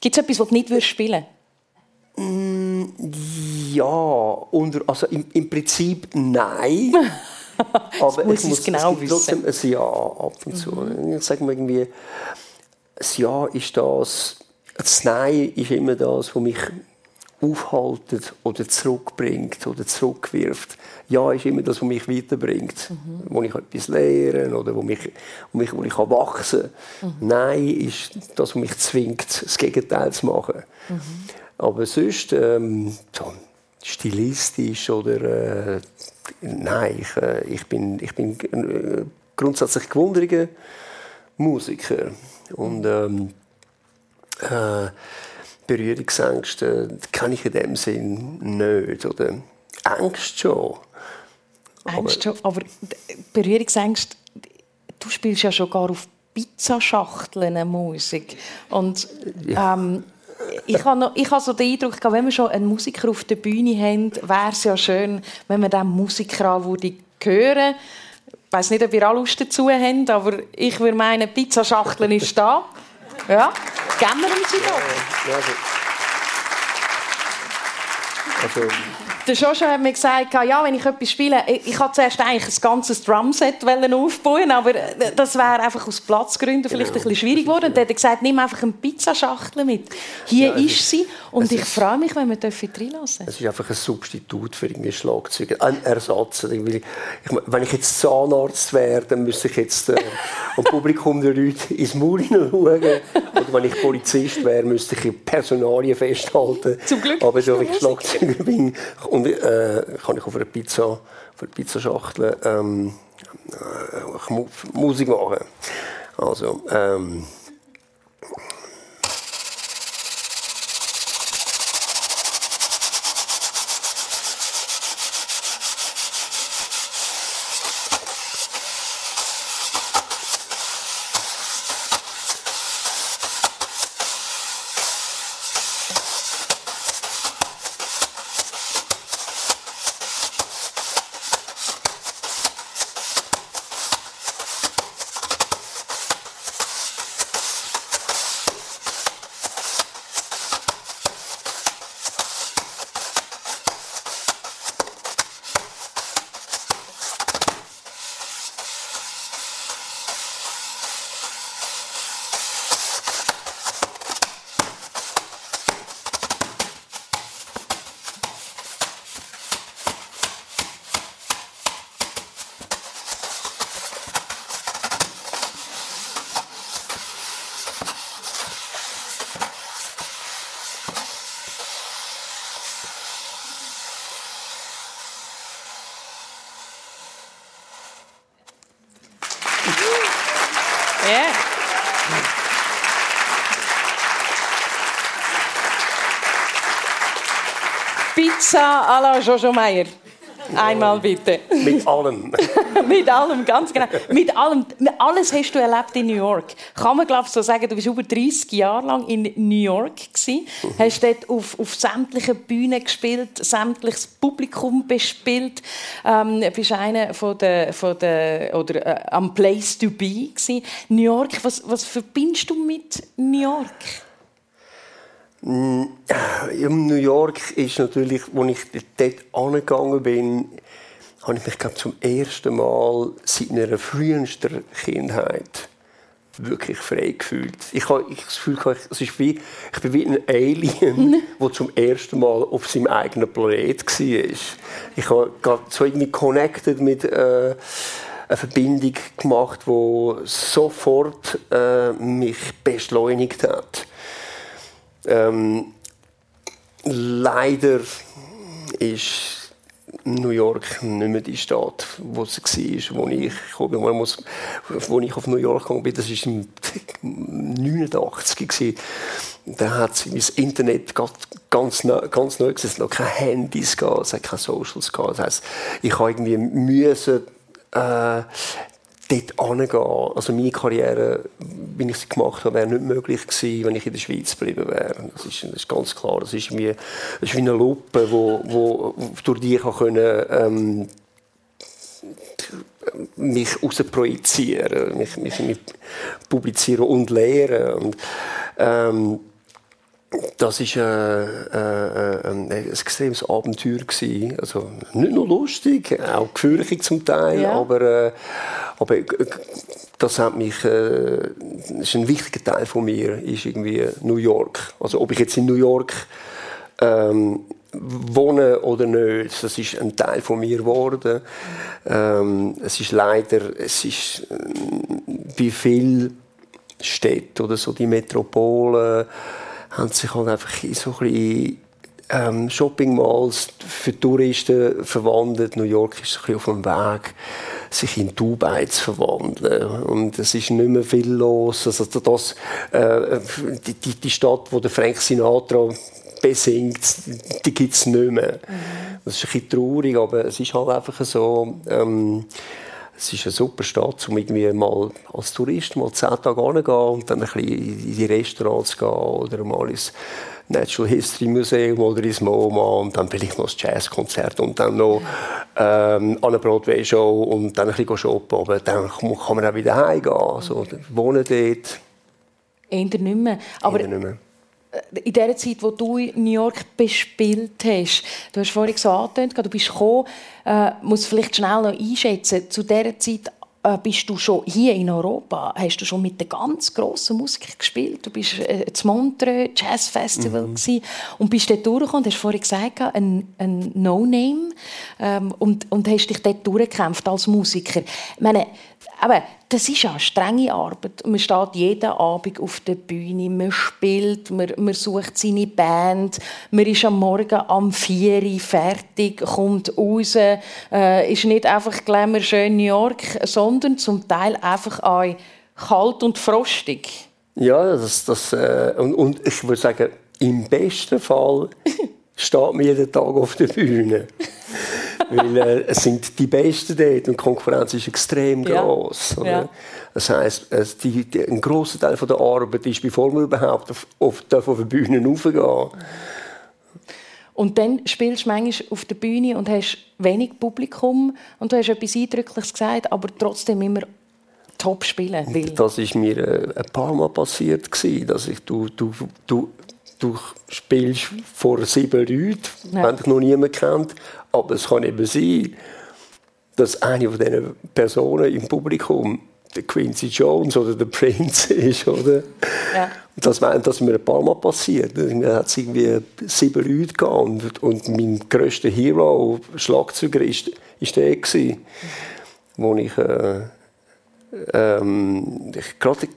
Gibt es etwas, was du nicht spielen würdest? Mm, ja, unter, also im, im Prinzip nein. Aber muss ich muss genau es gibt trotzdem ein Ja ab und zu. Mhm. Ich sage mal irgendwie, ein Ja ist das, das Nein ist immer das, was mich aufhaltet oder zurückbringt oder zurückwirft. Ja ist immer das, was mich weiterbringt, mhm. wo ich etwas lerne oder wo, mich, wo, mich, wo ich wachsen kann. Mhm. Nein ist das, was mich zwingt, das Gegenteil zu machen. Mhm. Aber sonst, ähm, so stilistisch oder äh, nein, ich, äh, ich bin, ich bin äh, grundsätzlich gewunderiger Musiker. Und ähm, äh, Berührungsängste kenne ich in dem Sinn nicht. Oder Ängste schon. Ängste schon, aber Berührungsängste, du spielst ja schon gar auf Pizzaschachteln Musik. Und ähm, ich habe, noch, ich habe so den Eindruck, wenn wir schon einen Musiker auf der Bühne haben, wäre es ja schön, wenn wir diesen Musiker auch würde hören Ich weiß nicht, ob ihr alle Lust dazu habt, aber ich würde meinen, Pizzaschachteln ist da. Ja, geben wir uns sie doch. Ja, also, also der Joshua hat mir gesagt, ja, wenn ich etwas spiele, ich, ich zuerst eigentlich ein ganzes Drumset aufbauen, aber das wäre einfach aus Platzgründen vielleicht genau. ein bisschen schwierig geworden. Und dann hat er gesagt, nimm einfach eine Pizzaschachtel mit. Hier ja, ist sie und ich freue mich, wenn wir reinlassen Es ist einfach ein Substitut für ein Schlagzeug, ein Ersatz. Ich, wenn ich jetzt Zahnarzt wäre, dann müsste ich jetzt äh, am Publikum der Leute ins Maul schauen. Oder wenn ich Polizist wäre, müsste ich Personalien festhalten. Zum Glück. Aber so ich Schlagzeuger bin, und äh, kann ich auf einer Pizza, auf einer Pizzaschachtel ähm, äh, Musik machen. Also, ähm, Pizza à la Jojo Meier. Einmal bitte. Mit allem. mit allem, ganz genau. Mit allem. Alles hast du erlebt in New York. Kann man, glaube ich, so sagen, du bist über 30 Jahre lang in New York gewesen, mhm. hast dort auf, auf sämtlichen Bühnen gespielt, sämtliches Publikum bespielt, ähm, bist einer von der, von der oder äh, am Place to Be gewesen. New York, was, was verbindest du mit New York? Mm, in New York ist natürlich, als ich dort angegangen bin, habe ich mich glaub, zum ersten Mal seit meiner frühesten Kindheit wirklich frei gefühlt. Ich habe ich das Gefühl, es ist wie, ich bin wie ein Alien, der zum ersten Mal auf seinem eigenen Planet war. Ich habe so irgendwie connected mit äh, eine Verbindung gemacht, die sofort äh, mich beschleunigt hat. Ähm, leider ist New York nicht mehr die Stadt, wo sie war, wo ich, muss, wo ich auf New York gegangen bin. Das war im 89 Da hat das Internet ganz, ganz neu Es noch keine Handys, es hat keine Socials. Das heisst, ich habe irgendwie müssen, äh, dort angehen. Also meine Karriere, wie ich sie gemacht habe, wäre nicht möglich gewesen, wenn ich in der Schweiz geblieben wäre. Das ist, das ist ganz klar. Das ist wie, das ist wie eine Lupe, wo, wo, durch die ich können, ähm, mich projizieren, mich, mich, mich publizieren und lehren. Und, ähm, das war äh, äh, äh, ein extremes Abenteuer. Gewesen. Also, nicht nur lustig, auch gefährlich zum Teil, ja. aber, äh, aber das hat mich, äh, das ist ein wichtiger Teil von mir, ist irgendwie New York. Also ob ich jetzt in New York ähm, wohne oder nicht, das ist ein Teil von mir geworden. Ähm, es ist leider, es ist äh, wie viele Städte oder so die Metropolen haben sich halt einfach in so ein bisschen ähm, Shopping-Malls für Touristen verwandelt. New York ist ein bisschen auf dem Weg, sich in Dubai zu verwandeln. Und es ist nicht mehr viel los. Also das, äh, die, die, die Stadt, wo der Frank Sinatra besingt, die gibt es nicht mehr. Mhm. Das ist ein bisschen traurig, aber es ist halt einfach so... Ähm, es ist eine super Stadt, um irgendwie mal als Tourist mal zehn Tage gehen und dann ein bisschen in die Restaurants gehen oder mal ins Natural History Museum oder ins MoMA und dann vielleicht noch ein Jazzkonzert und dann noch ähm, eine Broadway-Show und dann ein bisschen shoppen. Aber dann kann man auch wieder heimgehen. Also, wohnen dort. Eher nicht mehr. Aber nicht mehr in der Zeit, wo du in New York bespielt hast, du hast vorhin so angetönt, du bist gekommen, äh, muss vielleicht schnell noch einschätzen, zu dieser Zeit äh, bist du schon hier in Europa, hast du schon mit den ganz grossen Musikern gespielt. Du bist äh, zum Montreux Jazz Festival mhm. und bist dort durchgekommen, du hast vorhin gesagt, ein, ein No-Name ähm, und, und hast dich dort durchgekämpft als Musiker. Ich meine, aber das ist ja strenge Arbeit. Man steht jeden Abend auf der Bühne, man spielt, man, man sucht seine Band, man ist am Morgen am 4 Uhr fertig, kommt raus, äh, ist nicht einfach glamour schön New York, sondern zum Teil einfach auch kalt und frostig. Ja, das, das äh, und, und ich würde sagen, im besten Fall steht man jeden Tag auf der Bühne. Weil äh, es sind die Besten dort und die Konkurrenz ist extrem groß. Ja. Das heisst, es, die, die, ein grosser Teil von der Arbeit ist, bevor man überhaupt auf, auf, auf die Bühne raufgehen und dann spielst du manchmal auf der Bühne und hast wenig Publikum und du hast etwas Eindrückliches gesagt, aber trotzdem immer top spielen will. Das ist mir äh, ein paar Mal passiert, dass ich, du, du, du, du spielst vor sieben Leuten, ja. wenn dich noch niemand kennt, aber es kann eben sein, dass eine von diesen Personen im Publikum der Quincy Jones oder der Prince ist, oder? Ja. Das, das ist mir ein paar Mal passiert. Mir hat irgendwie sieben Leute und, und mein grösster Hero, Schlagzeuger, ist, ist der gewesen, wo ich äh, ähm, gerade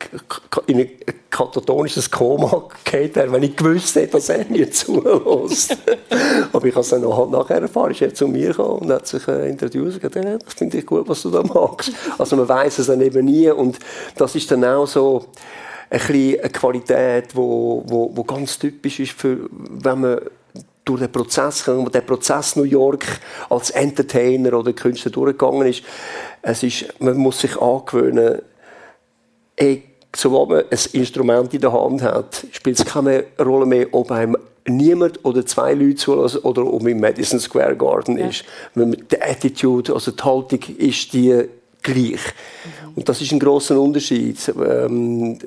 in ein katatonisches Koma gefallen wenn ich gewusst hätte, dass er mir zulässt. Aber ich habe es dann halt nachher erfahren. Ist er zu mir gekommen und hat sich äh, und gesagt, das finde ich gut, was du da machst. Also man weiß es dann eben nie und das ist dann auch so ein eine Qualität, die wo, wo, wo ganz typisch ist, für, wenn man durch den Prozess, der Prozess New York als Entertainer oder Künstler durchgegangen ist, es ist, man muss sich angewöhnen, ey, sobald man ein Instrument in der Hand hat, spielt es keine Rolle mehr, ob einem niemand oder zwei Leute zulassen oder ob im Madison Square Garden ja. ist. Die Attitude, also die Haltung ist die gleich. Mhm. Und das ist ein großer Unterschied, ähm,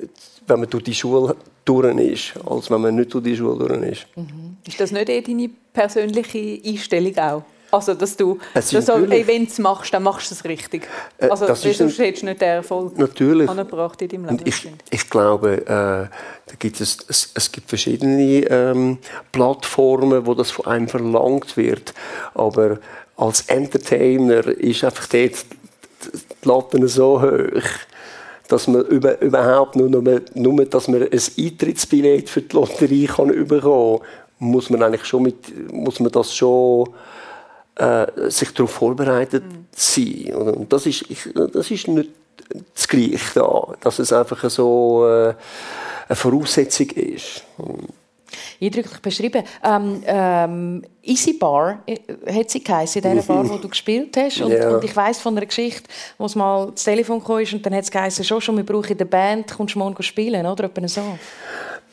wenn man durch die Schule durch ist, als wenn man nicht durch die Schule durch ist. Mhm. Ist das nicht eh deine persönliche Einstellung auch? Also, dass du so Events machst, dann machst du es richtig. Äh, also, das sonst hättest du nicht den Erfolg natürlich. angebracht in deinem Leben. Ich, ich, glaube, äh, da gibt es, es, es gibt verschiedene ähm, Plattformen, wo das von einem verlangt wird. Aber als Entertainer ist einfach dort die Latte so hoch, dass man über, überhaupt nur, nur, nur, dass man ein Eintrittsbillett für die Lotterie kann bekommen kann, muss man eigentlich schon mit, muss man das schon äh, sich darauf vorbereitet mhm. sein. Und das ist, ich, das ist nicht das Gleiche da, dass es einfach so äh, eine Voraussetzung ist. Eindrücklich beschrieben. Ähm, ähm, Easy Bar äh, hat sie geheißen, in dieser Bar, wo du gespielt hast. Und, ja. und ich weiss von einer Geschichte, wo es mal das Telefon kam und dann hat es geheißen, schon, schon, wir brauchen eine Band, kommst du morgen spielen, oder? Etwa so.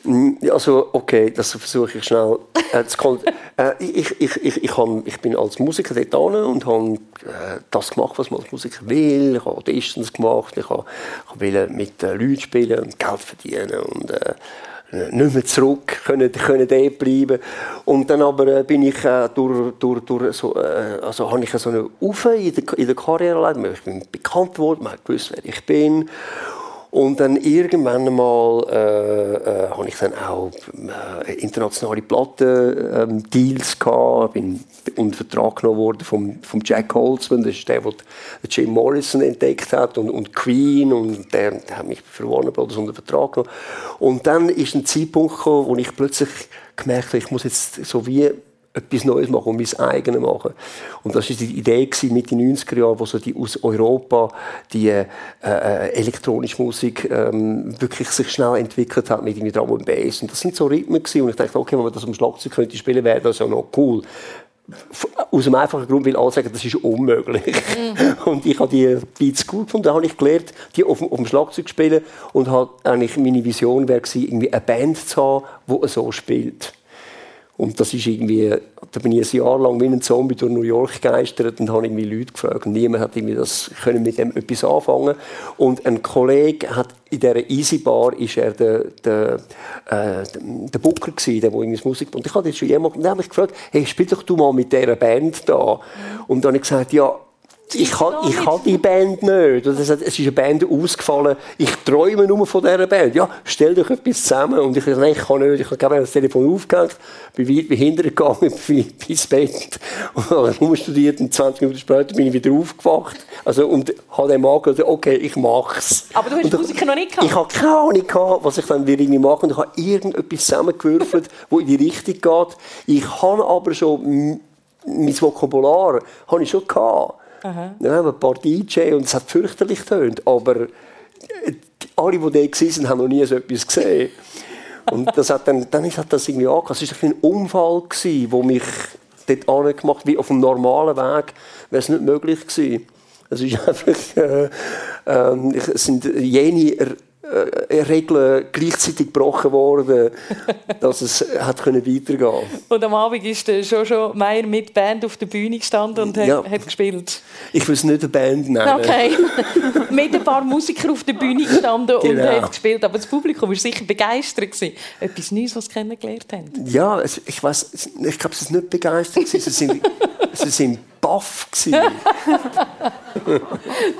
Mm, also, okay, das versuche ich schnell äh, äh, ich, ich, ich, ich, hab, ich bin als Musiker dort und habe äh, das gemacht, was man als Musiker will. Ich habe Auditions gemacht, ich ich mit Leuten spielen und Geld verdienen und nicht mehr zurück können, können dort bleiben. Und dann aber äh, bin ich äh, durch, durch, durch so, äh, also habe ich so eine Ufe in der, in der Karriere Ich bin bekannt worden, man hat gewusst, wer ich bin. Und dann irgendwann einmal äh, äh, habe ich dann auch äh, internationale Plattendeals ähm, gehabt, bin unter Vertrag genommen worden vom, vom Jack Holzman, das ist der, der Jim Morrison entdeckt hat und, und Queen und der, der hat mich für Warner Brothers unter Vertrag genommen. Und dann ist ein Zeitpunkt gekommen, wo ich plötzlich gemerkt habe, ich muss jetzt so wie etwas Neues machen und mein eigenes machen. Und das war die Idee mit den 90er Jahren, wo so die aus Europa die äh, äh, elektronische Musik ähm, wirklich sich schnell entwickelt hat mit dem Drum und Bass. Und das sind so Rhythmen gewesen. und ich dachte, okay, wenn man das am Schlagzeug könnte spielen, wäre das ja noch cool. Aus dem einfachen Grund, weil alle sagen, das ist unmöglich. Mhm. Und ich habe die Beats gut gefunden. Da habe ich gelernt, die auf, auf dem Schlagzeug zu spielen. Und hat eigentlich meine Vision wäre irgendwie eine Band zu haben, die so spielt. Und das ist irgendwie, da bin ich ein Jahr lang wie ein Zombie durch New York gegeistert und habe irgendwie Leute gefragt. Und niemand hat irgendwie das können mit dem etwas anfangen. Und ein Kollege hat in dieser Easy Bar ist er der, der, äh, der Booker gewesen, der, der irgendwie Musik und ich habe jetzt schon jemanden, gefragt, hey, spiel doch du mal mit dieser Band da. Und dann habe ich gesagt, ja, ich habe ich ha die Band nicht. Es ist eine Band ausgefallen. Ich träume nur von dieser Band. Ja, stell dich etwas zusammen. Und ich dachte, ich kann nicht. Ich habe das Telefon aufgehängt, bin weit wie hintergegangen, bin ins Bett. Und dann studiert und 20 Minuten später bin ich wieder aufgewacht. Also, und habe dann mal gesagt, okay, ich mache es. Aber du hast und Musik noch nicht gehabt? Ich habe keine Ahnung gehabt, was ich dann irgendwie mache. Und ich habe irgendetwas zusammengewürfelt, das in die Richtung geht. Ich habe aber schon mein Vokabular habe ich schon gehabt. Aha. Ja, ein paar DJ und es hat fürchterlich getönt, aber äh, alle, die da waren, haben noch nie so etwas gesehen. Und das hat dann, dann hat das irgendwie angehört. Es war ein Unfall, der mich dort angemacht. Wie auf dem normalen Weg wäre es nicht möglich gewesen. Es ist einfach, äh, äh, es sind jene äh, Regeln gleichzeitig gebrochen worden, dass es hat können weitergehen Und am Abend ist der Jojo Meier mit Band auf der Bühne gestanden und ja. hat, gespielt. Ich will es nicht eine Band nennen. Okay. mit ein paar Musikern auf der Bühne gestanden genau. und hat gespielt. Aber das Publikum war sicher begeistert. Gewesen. Etwas Neues, was sie kennengelernt haben. Ja, ich weiß, ich glaube, sie sind nicht begeistert. sie sind, sie sind baff.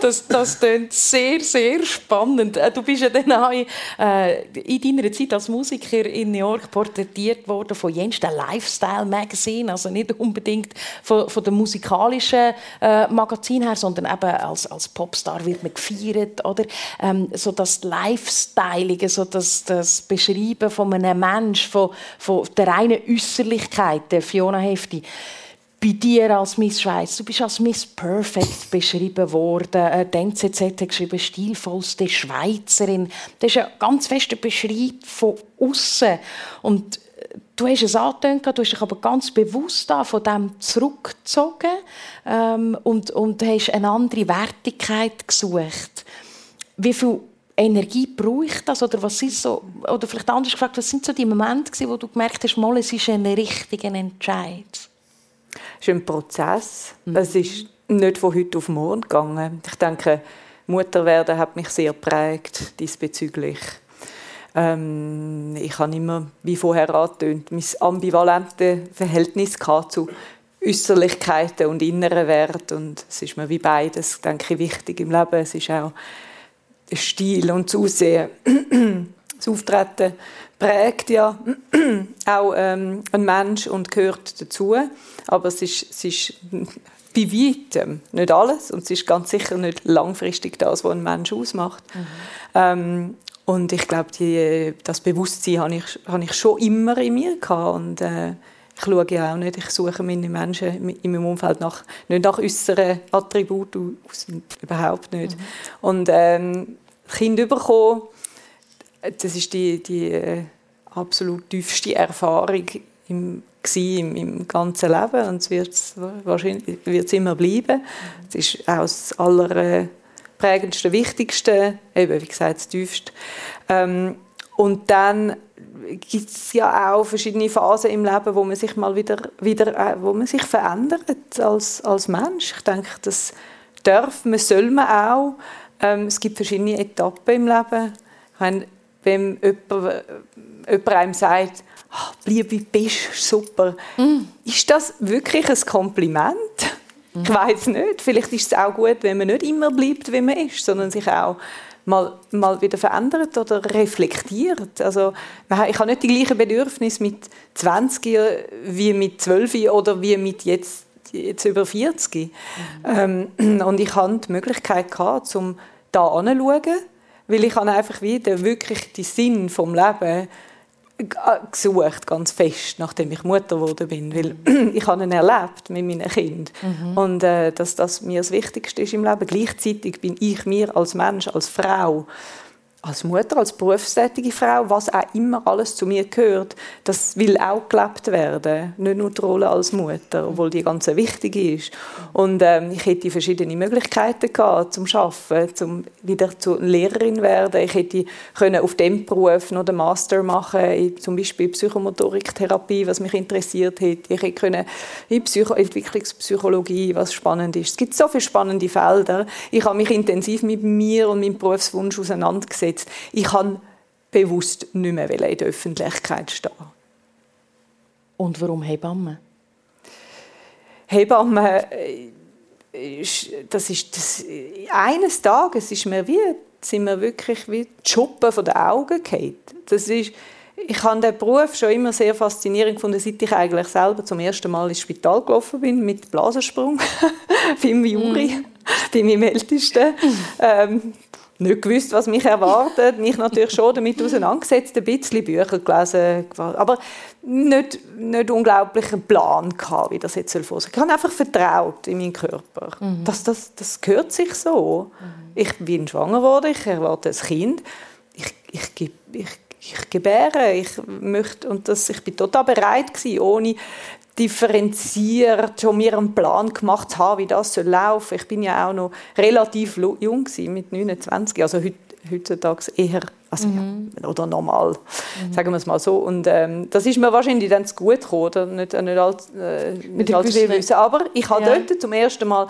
das, das klingt sehr, sehr spannend. Äh, du bist ja dann auch äh, in deiner Zeit als Musiker in New York porträtiert worden von jensten Lifestyle-Magazine, also nicht unbedingt von, von dem musikalischen äh, Magazin her, sondern eben als, als Popstar wird man gefeiert, oder? Ähm, so das Lifestyling, so das, das Beschreiben von einem Menschen, von, von der reinen Äußerlichkeit, der Fiona Hefti. Bei dir als Miss Schweiz. Du bist als Miss Perfect beschrieben worden. Die NZZ hat geschrieben, stilvollste Schweizerin. Das ist ein ganz fester Beschreib von außen. Und äh, du hast es angetönt, du hast dich aber ganz bewusst von dem zurückgezogen ähm, und, und hast eine andere Wertigkeit gesucht. Wie viel Energie braucht das? Oder, was ist so, oder vielleicht anders gefragt, was sind so die Momente, wo du gemerkt hast, mal, es ist ein richtiger Entscheid? Es ist ein Prozess. Mhm. Es ist nicht von heute auf morgen gegangen. Ich denke, Mutter werden hat mich sehr prägt diesbezüglich. Ähm, ich habe immer, wie vorher angetönt, mein ambivalentes Verhältnis zu Äußerlichkeiten und inneren Wert und es ist mir wie beides, denke ich, wichtig im Leben. Es ist auch Stil und das Aussehen, das Auftreten prägt ja auch ähm, ein Mensch und gehört dazu. Aber es ist, es ist bei weitem nicht alles und es ist ganz sicher nicht langfristig das, was ein Mensch ausmacht. Mhm. Ähm, und ich glaube, die, das Bewusstsein habe ich, habe ich schon immer in mir gehabt. Und äh, ich schaue ja auch nicht, ich suche meine Menschen in meinem Umfeld nach, nicht nach äußeren Attributen aus, überhaupt nicht. Mhm. Und ähm, Kind bekommen, das ist die, die äh, absolut tiefste Erfahrung im, im, im ganzen Leben und es wird wahrscheinlich wird's immer bleiben. Es ist auch das allerprägendste, wichtigste, eben wie gesagt das tiefste. Ähm, und dann gibt es ja auch verschiedene Phasen im Leben, wo man sich mal wieder, wieder äh, wo man sich verändert als, als Mensch. Ich denke, das darf man, soll man auch. Ähm, es gibt verschiedene Etappen im Leben. Ich meine, wenn jemand, jemand einem sagt, oh, bleib wie bist, super, mm. ist das wirklich ein Kompliment? Mm. Ich weiß nicht. Vielleicht ist es auch gut, wenn man nicht immer bleibt, wie man ist, sondern sich auch mal, mal wieder verändert oder reflektiert. Also, ich habe nicht die gleichen Bedürfnisse mit 20 wie mit 12 oder wie mit jetzt, jetzt über 40. Mhm. Ähm, und ich hatte die Möglichkeit, gehabt, um da anzuschauen, weil ich habe einfach wieder wirklich den Sinn vom Leben gesucht, ganz fest, nachdem ich Mutter geworden bin, weil ich habe ihn erlebt mit meinen Kindern mhm. und äh, dass das mir das Wichtigste ist im Leben. Gleichzeitig bin ich mir als Mensch, als Frau als Mutter, als berufstätige Frau, was auch immer alles zu mir gehört, das will auch gelebt werden. Nicht nur die Rolle als Mutter, obwohl die ganz wichtig ist. Und ähm, ich hätte verschiedene Möglichkeiten gehabt, zum Arbeiten, zum wieder zur Lehrerin werden. Ich hätte können auf dem Beruf noch den Master machen, zum Beispiel Psychomotoriktherapie, was mich interessiert hätte. Ich hätte können in Psycho Entwicklungspsychologie, was spannend ist. Es gibt so viele spannende Felder. Ich habe mich intensiv mit mir und meinem Berufswunsch auseinandergesetzt jetzt, ich kann bewusst nicht mehr in der Öffentlichkeit stehen. Und warum Hebamme? Hebamme, äh, das ist das, eines Tages ist mir wie, sind mir wirklich wie die Schuppen von den Augen gefallen. Das ist, ich habe den Beruf schon immer sehr faszinierend gefunden, seit ich eigentlich selber zum ersten Mal ins Spital gelaufen bin mit Blasensprung beim Juri, mm. bei meinem Ältesten. ähm, nicht gewusst, was mich erwartet. Mich natürlich schon damit auseinandergesetzt, ein bisschen Bücher gelesen, aber nicht, nicht unglaublichen Plan gehabt, wie das jetzt soll Ich habe einfach vertraut in meinen Körper. Mhm. Das, das, das gehört sich so. Mhm. Ich bin schwanger geworden, ich erwarte ein Kind. Ich, ich, ich, ich gebäre, ich möchte, und das, ich bin total bereit gewesen, ohne differenziert schon mir einen Plan gemacht haben, wie das soll laufen. Ich bin ja auch noch relativ jung gewesen, mit 29, also heutzutage eher also, mhm. ja, oder normal, mhm. sagen wir es mal so. Und ähm, das ist mir wahrscheinlich dann zu gut gekommen, oder? Nicht, nicht, all, äh, nicht allzu viel wissen. Aber ich habe ja. dort zum ersten Mal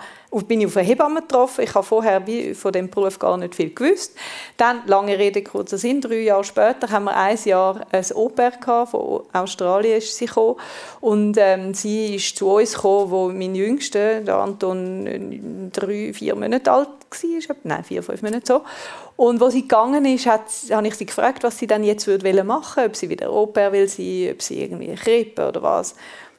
bin ich auf eine Hebamme getroffen. Ich habe vorher von dem Beruf gar nicht viel gewusst. Dann, lange Rede, kurzer Sinn, drei Jahre später haben wir ein Jahr ein Au-pair von Australien ist sie gekommen. Und ähm, sie ist zu uns gekommen, wo mein Jüngster, der Anton, drei, vier Monate alt war. Nein, vier, fünf Monate so. Und wo sie gegangen ist, hat, habe ich sie gefragt, was sie dann jetzt würde machen würde, ob sie wieder Au-pair will sein, ob sie irgendwie Krippe oder was.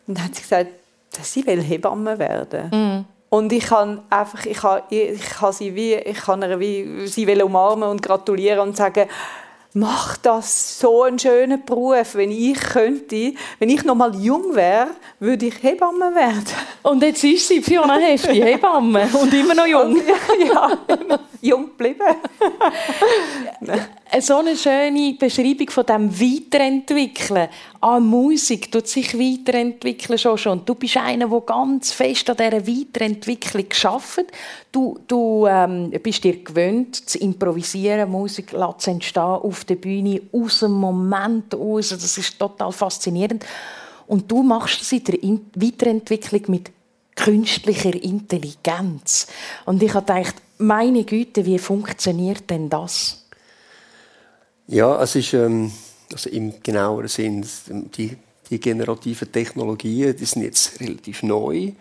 Und dann hat sie gesagt, dass sie will Hebamme werden. Mm. Und ich kann einfach, ich kann, ich kann sie wie, ich kann wie, sie will umarmen und gratulieren und sagen, macht das so einen schönen Beruf. Wenn ich könnte, wenn ich noch mal jung wäre, würde ich Hebamme werden. Und jetzt ist sie Fiona Hefti, Hebamme und immer noch jung. ja, jung geblieben. so eine schöne Beschreibung von dem Weiterentwickeln. Ah, Musik tut sich weiterentwickeln schon schon. Du bist einer, der ganz fest an dieser Weiterentwicklung schafft. Du, du ähm, bist dir gewöhnt, zu improvisieren, Musik zu entstehen auf der Bühne, aus dem Moment aus. Das ist total faszinierend. Und du machst das in der Weiterentwicklung mit künstlicher Intelligenz. Und ich habe gedacht, meine Güte, wie funktioniert denn das? Ja, es ist ähm, also im genaueren Sinn, die, die generativen Technologien, die sind jetzt relativ neu.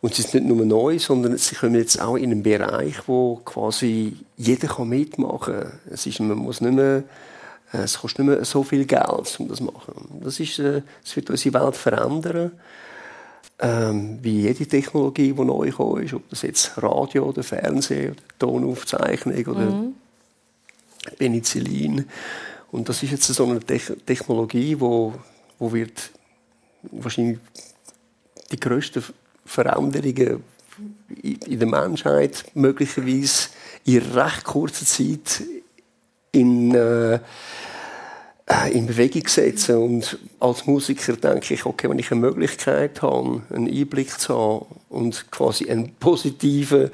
Und sie sind nicht nur neu, sondern sie kommen jetzt auch in einen Bereich, wo quasi jeder kann mitmachen kann. Es ist, man muss nicht mehr, äh, es kostet nicht mehr so viel Geld, um das zu machen. Das, ist, äh, das wird unsere Welt verändern. Ähm, wie jede Technologie, die neu ist, ob das jetzt Radio oder Fernsehen oder Tonaufzeichnung oder mhm. Penicillin. Und das ist jetzt so eine Technologie, wo, wo wird wahrscheinlich die größten Veränderungen in der Menschheit möglicherweise in recht kurzer Zeit in, äh, äh, in Bewegung setzen. Und als Musiker denke ich, okay, wenn ich eine Möglichkeit habe, einen Einblick zu haben und quasi einen positiven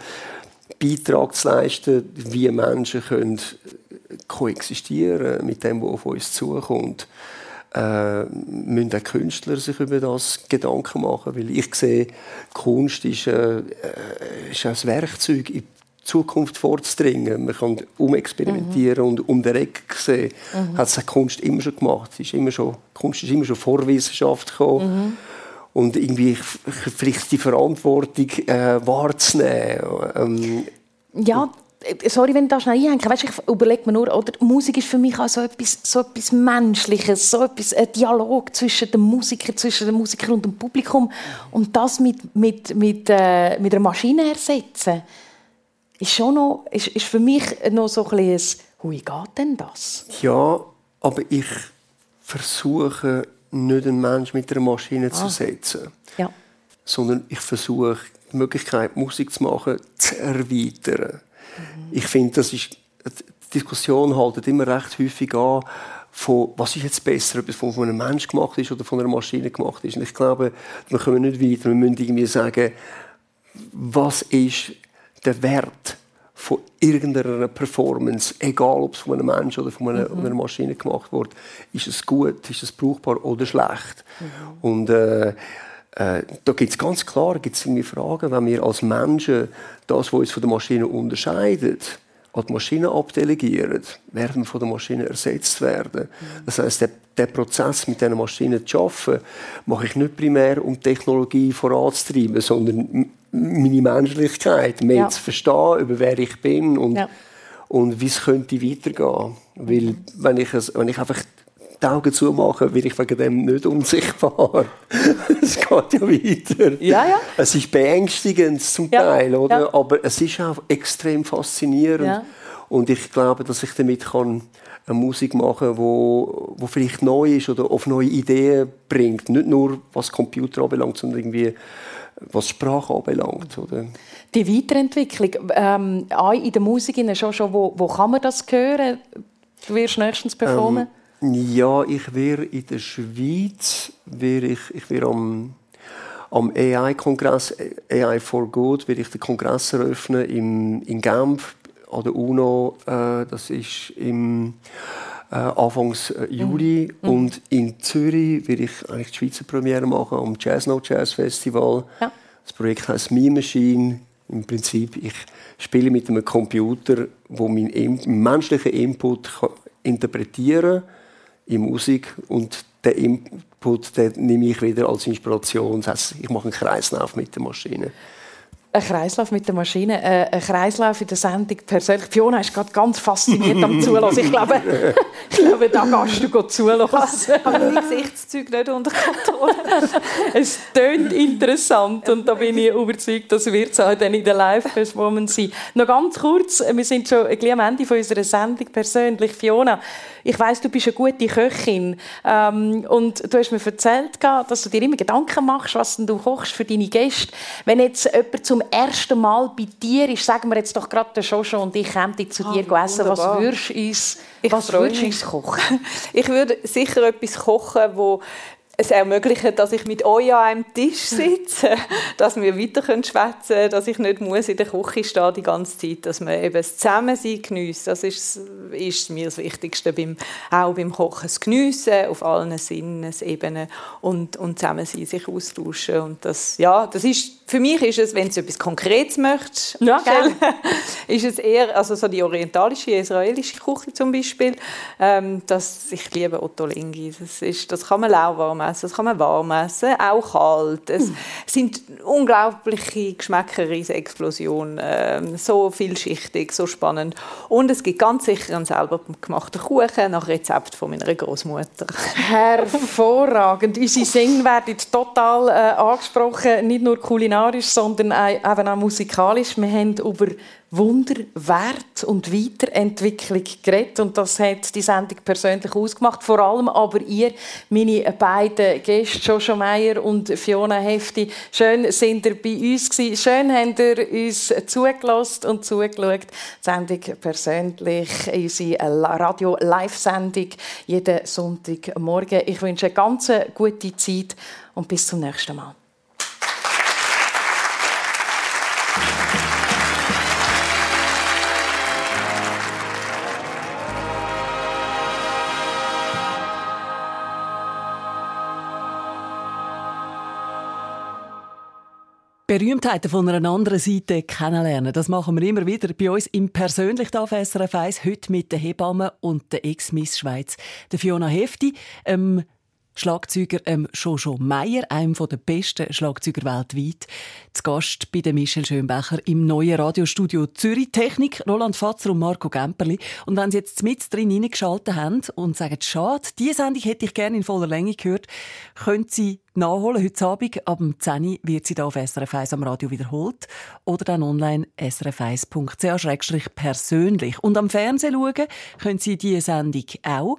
Beitrag zu leisten, wie Menschen können koexistieren mit dem, was auf uns zukommt, äh, müssen auch Künstler sich über das Gedanken machen, weil ich sehe, Kunst ist, äh, ist ein Werkzeug, in die Zukunft vorzudringen. Man kann umexperimentieren mhm. und um den Eck sehen, mhm. hat es Kunst immer schon gemacht. ist immer schon, Kunst ist immer schon vor Wissenschaft gekommen. Mhm. Und irgendwie vielleicht die Verantwortung äh, wahrzunehmen. Ähm, ja, äh, sorry, wenn ich da schnell einhänge, weißt, ich überlege mir nur, oder, Musik ist für mich auch so etwas, so etwas Menschliches, so etwas, ein Dialog zwischen dem Musiker, zwischen dem Musiker und dem Publikum und das mit, mit, mit, äh, mit einer Maschine ersetzen, ist schon noch, ist, ist für mich noch so ein bisschen wie geht denn das? Ja, aber ich versuche nicht einen Menschen mit einer Maschine ah. zu ersetzen, ja. sondern ich versuche die Möglichkeit, Musik zu machen, zu erweitern. Mhm. Ich finde, das ist, die Diskussion haltet immer recht häufig an, von, was ist jetzt besser, ob es von einem Menschen gemacht ist oder von einer Maschine gemacht ist. Und ich glaube, wir kommen nicht weiter. Wir müssen irgendwie sagen, was ist der Wert von irgendeiner Performance, egal ob es von einem Menschen oder von einer, mhm. einer Maschine gemacht wird, ist es gut, ist es brauchbar oder schlecht. Mhm. Und äh, äh, da gibt es ganz klar gibt's Fragen, wenn wir als Menschen das, was uns von der Maschine unterscheidet, an die Maschine abdelegieren, werden wir von der Maschine ersetzt werden. Das heißt, der, der, Prozess mit diesen Maschinen zu arbeiten, mache ich nicht primär, um Technologie voranzutreiben, sondern meine Menschlichkeit mehr ja. zu verstehen, über wer ich bin und, ja. und wie es könnte weitergehen. Weil wenn ich, wenn ich einfach die Augen zumachen, bin ich wegen dem nicht unsichtbar. es geht ja weiter. Ja, ja. Es ist beängstigend zum ja, Teil, oder? Ja. aber es ist auch extrem faszinierend. Ja. Und ich glaube, dass ich damit kann eine Musik machen kann, wo, wo vielleicht neu ist oder auf neue Ideen bringt. Nicht nur, was Computer anbelangt, sondern irgendwie, was Sprache anbelangt. Oder? Die Weiterentwicklung, ähm, in der Musik schon, schon wo, wo kann man das hören? Du wirst nächstens performen? Ähm, ja, ich wäre in der Schweiz, wäre ich, ich wäre am, am AI-Kongress AI for Good, werde ich den Kongress eröffnen im, in Genf an der UNO. Äh, das ist im äh, Anfangs äh, Juli mhm. und in Zürich werde ich eigentlich die Schweizer Premiere machen am Jazz No Jazz Festival. Ja. Das Projekt heißt Me Machine. Im Prinzip ich spiele mit einem Computer, wo mein, mein menschlichen Input interpretieren kann in Musik und den Input den nehme ich wieder als Inspiration. Das heißt, ich mache einen Kreislauf mit der Maschine. Ein Kreislauf mit der Maschine, äh, ein Kreislauf in der Sendung persönlich. Fiona ist gerade ganz fasziniert am Zuhören. Ich glaube, Ich glaube, da gehst du zulassen. Ich habe meine Gesichtszüge nicht unter Kontrolle. es tönt interessant und da bin ich überzeugt, dass wird es auch dann in der Live-Performance sein. Noch ganz kurz, wir sind schon ein am Ende von unserer Sendung persönlich. Fiona, ich weiß, du bist eine gute Köchin ähm, und du hast mir erzählt, dass du dir immer Gedanken machst, was du kochst für deine Gäste. Wenn jetzt jemand zum ersten Mal bei dir ist, sagen wir jetzt doch gerade der Jojo und ich käme zu dir ah, essen, was würdest du uns, was würdest du uns kochen? Ich würde sicher etwas kochen, wo es ermöglicht, dass ich mit euch an einem Tisch sitze, dass wir weiter schwätzen können, dass ich nicht muss in der Küche stehen die ganze Zeit, dass man eben das Zusammensein geniessen. Das ist, ist mir das Wichtigste, beim, auch beim Kochen. Das Geniessen auf allen Sinnesebenen und, und Zusammensein, sich austauschen. Und das, ja, das ist, für mich ist es, wenn du etwas Konkretes möchtest, ja, ist es eher, also so die orientalische, israelische Küche zum Beispiel, ähm, das, ich liebe Ottolenghi. Das, ist, das kann man lauwarm essen, das kann man warm essen, auch kalt. Es mm. sind unglaubliche Geschmäckerreise-Explosionen, ähm, so vielschichtig, so spannend. Und es gibt ganz sicher einen selber gemachten Kuchen nach Rezept von meiner Großmutter. Hervorragend. Unsere Singen werden total äh, angesprochen, nicht nur kulinarisch, sondern auch, auch musikalisch. Wir haben über Wunder, Wert und Weiterentwicklung geredet. Und das hat die Sendung persönlich ausgemacht. Vor allem aber ihr, meine beiden Gäste, Joshua Meyer und Fiona Hefti. Schön sind ihr bei uns gewesen. Schön habt ihr uns zugelassen und zugeschaut. Die Sendung persönlich, unsere Radio-Live-Sendung jeden Sonntagmorgen. Ich wünsche eine ganz gute Zeit und bis zum nächsten Mal. Berühmtheiten von einer anderen Seite kennenlernen. Das machen wir immer wieder bei uns im persönlich auf SRF 1, heute mit der Hebamme und der Ex-Miss Schweiz, der Fiona Hefti, ähm, Schlagzeuger ähm, Jojo Meyer, einem der besten Schlagzeuger weltweit, zu Gast bei Michel Schönbecher im neuen Radiostudio Zürich. Technik Roland Fatzer und Marco Gemperli. Und wenn Sie jetzt mit drin reingeschaltet haben und sagen, schade, diese Sendung hätte ich gerne in voller Länge gehört, können Sie nachholen. Heute Abend ab 10 Uhr wird sie hier auf SRF 1 am Radio wiederholt oder dann online srf1.ch-persönlich. Und am Fernsehen schauen können Sie diese Sendung auch.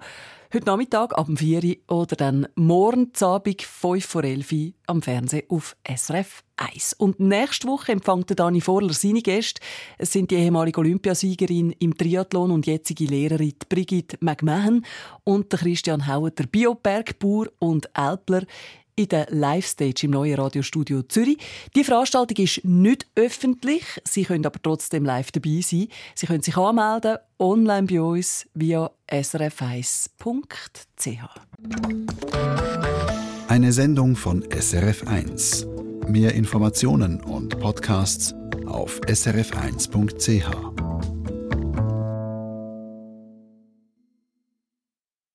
Heute Nachmittag ab 4 Uhr oder dann morgen Abend 5 vor 11 Uhr am Fernsehen auf SRF 1. Und nächste Woche empfängt Dani Vorler seine Gäste. Es sind die ehemalige Olympiasiegerin im Triathlon und jetzige Lehrerin Brigitte McMahon und der Christian Hauer, der Biobergbauer und Älpler in der Live-Stage im neuen Radiostudio Zürich. Die Veranstaltung ist nicht öffentlich, Sie können aber trotzdem live dabei sein. Sie können sich anmelden online bei uns via srf1.ch. Eine Sendung von SRF1. Mehr Informationen und Podcasts auf srf1.ch.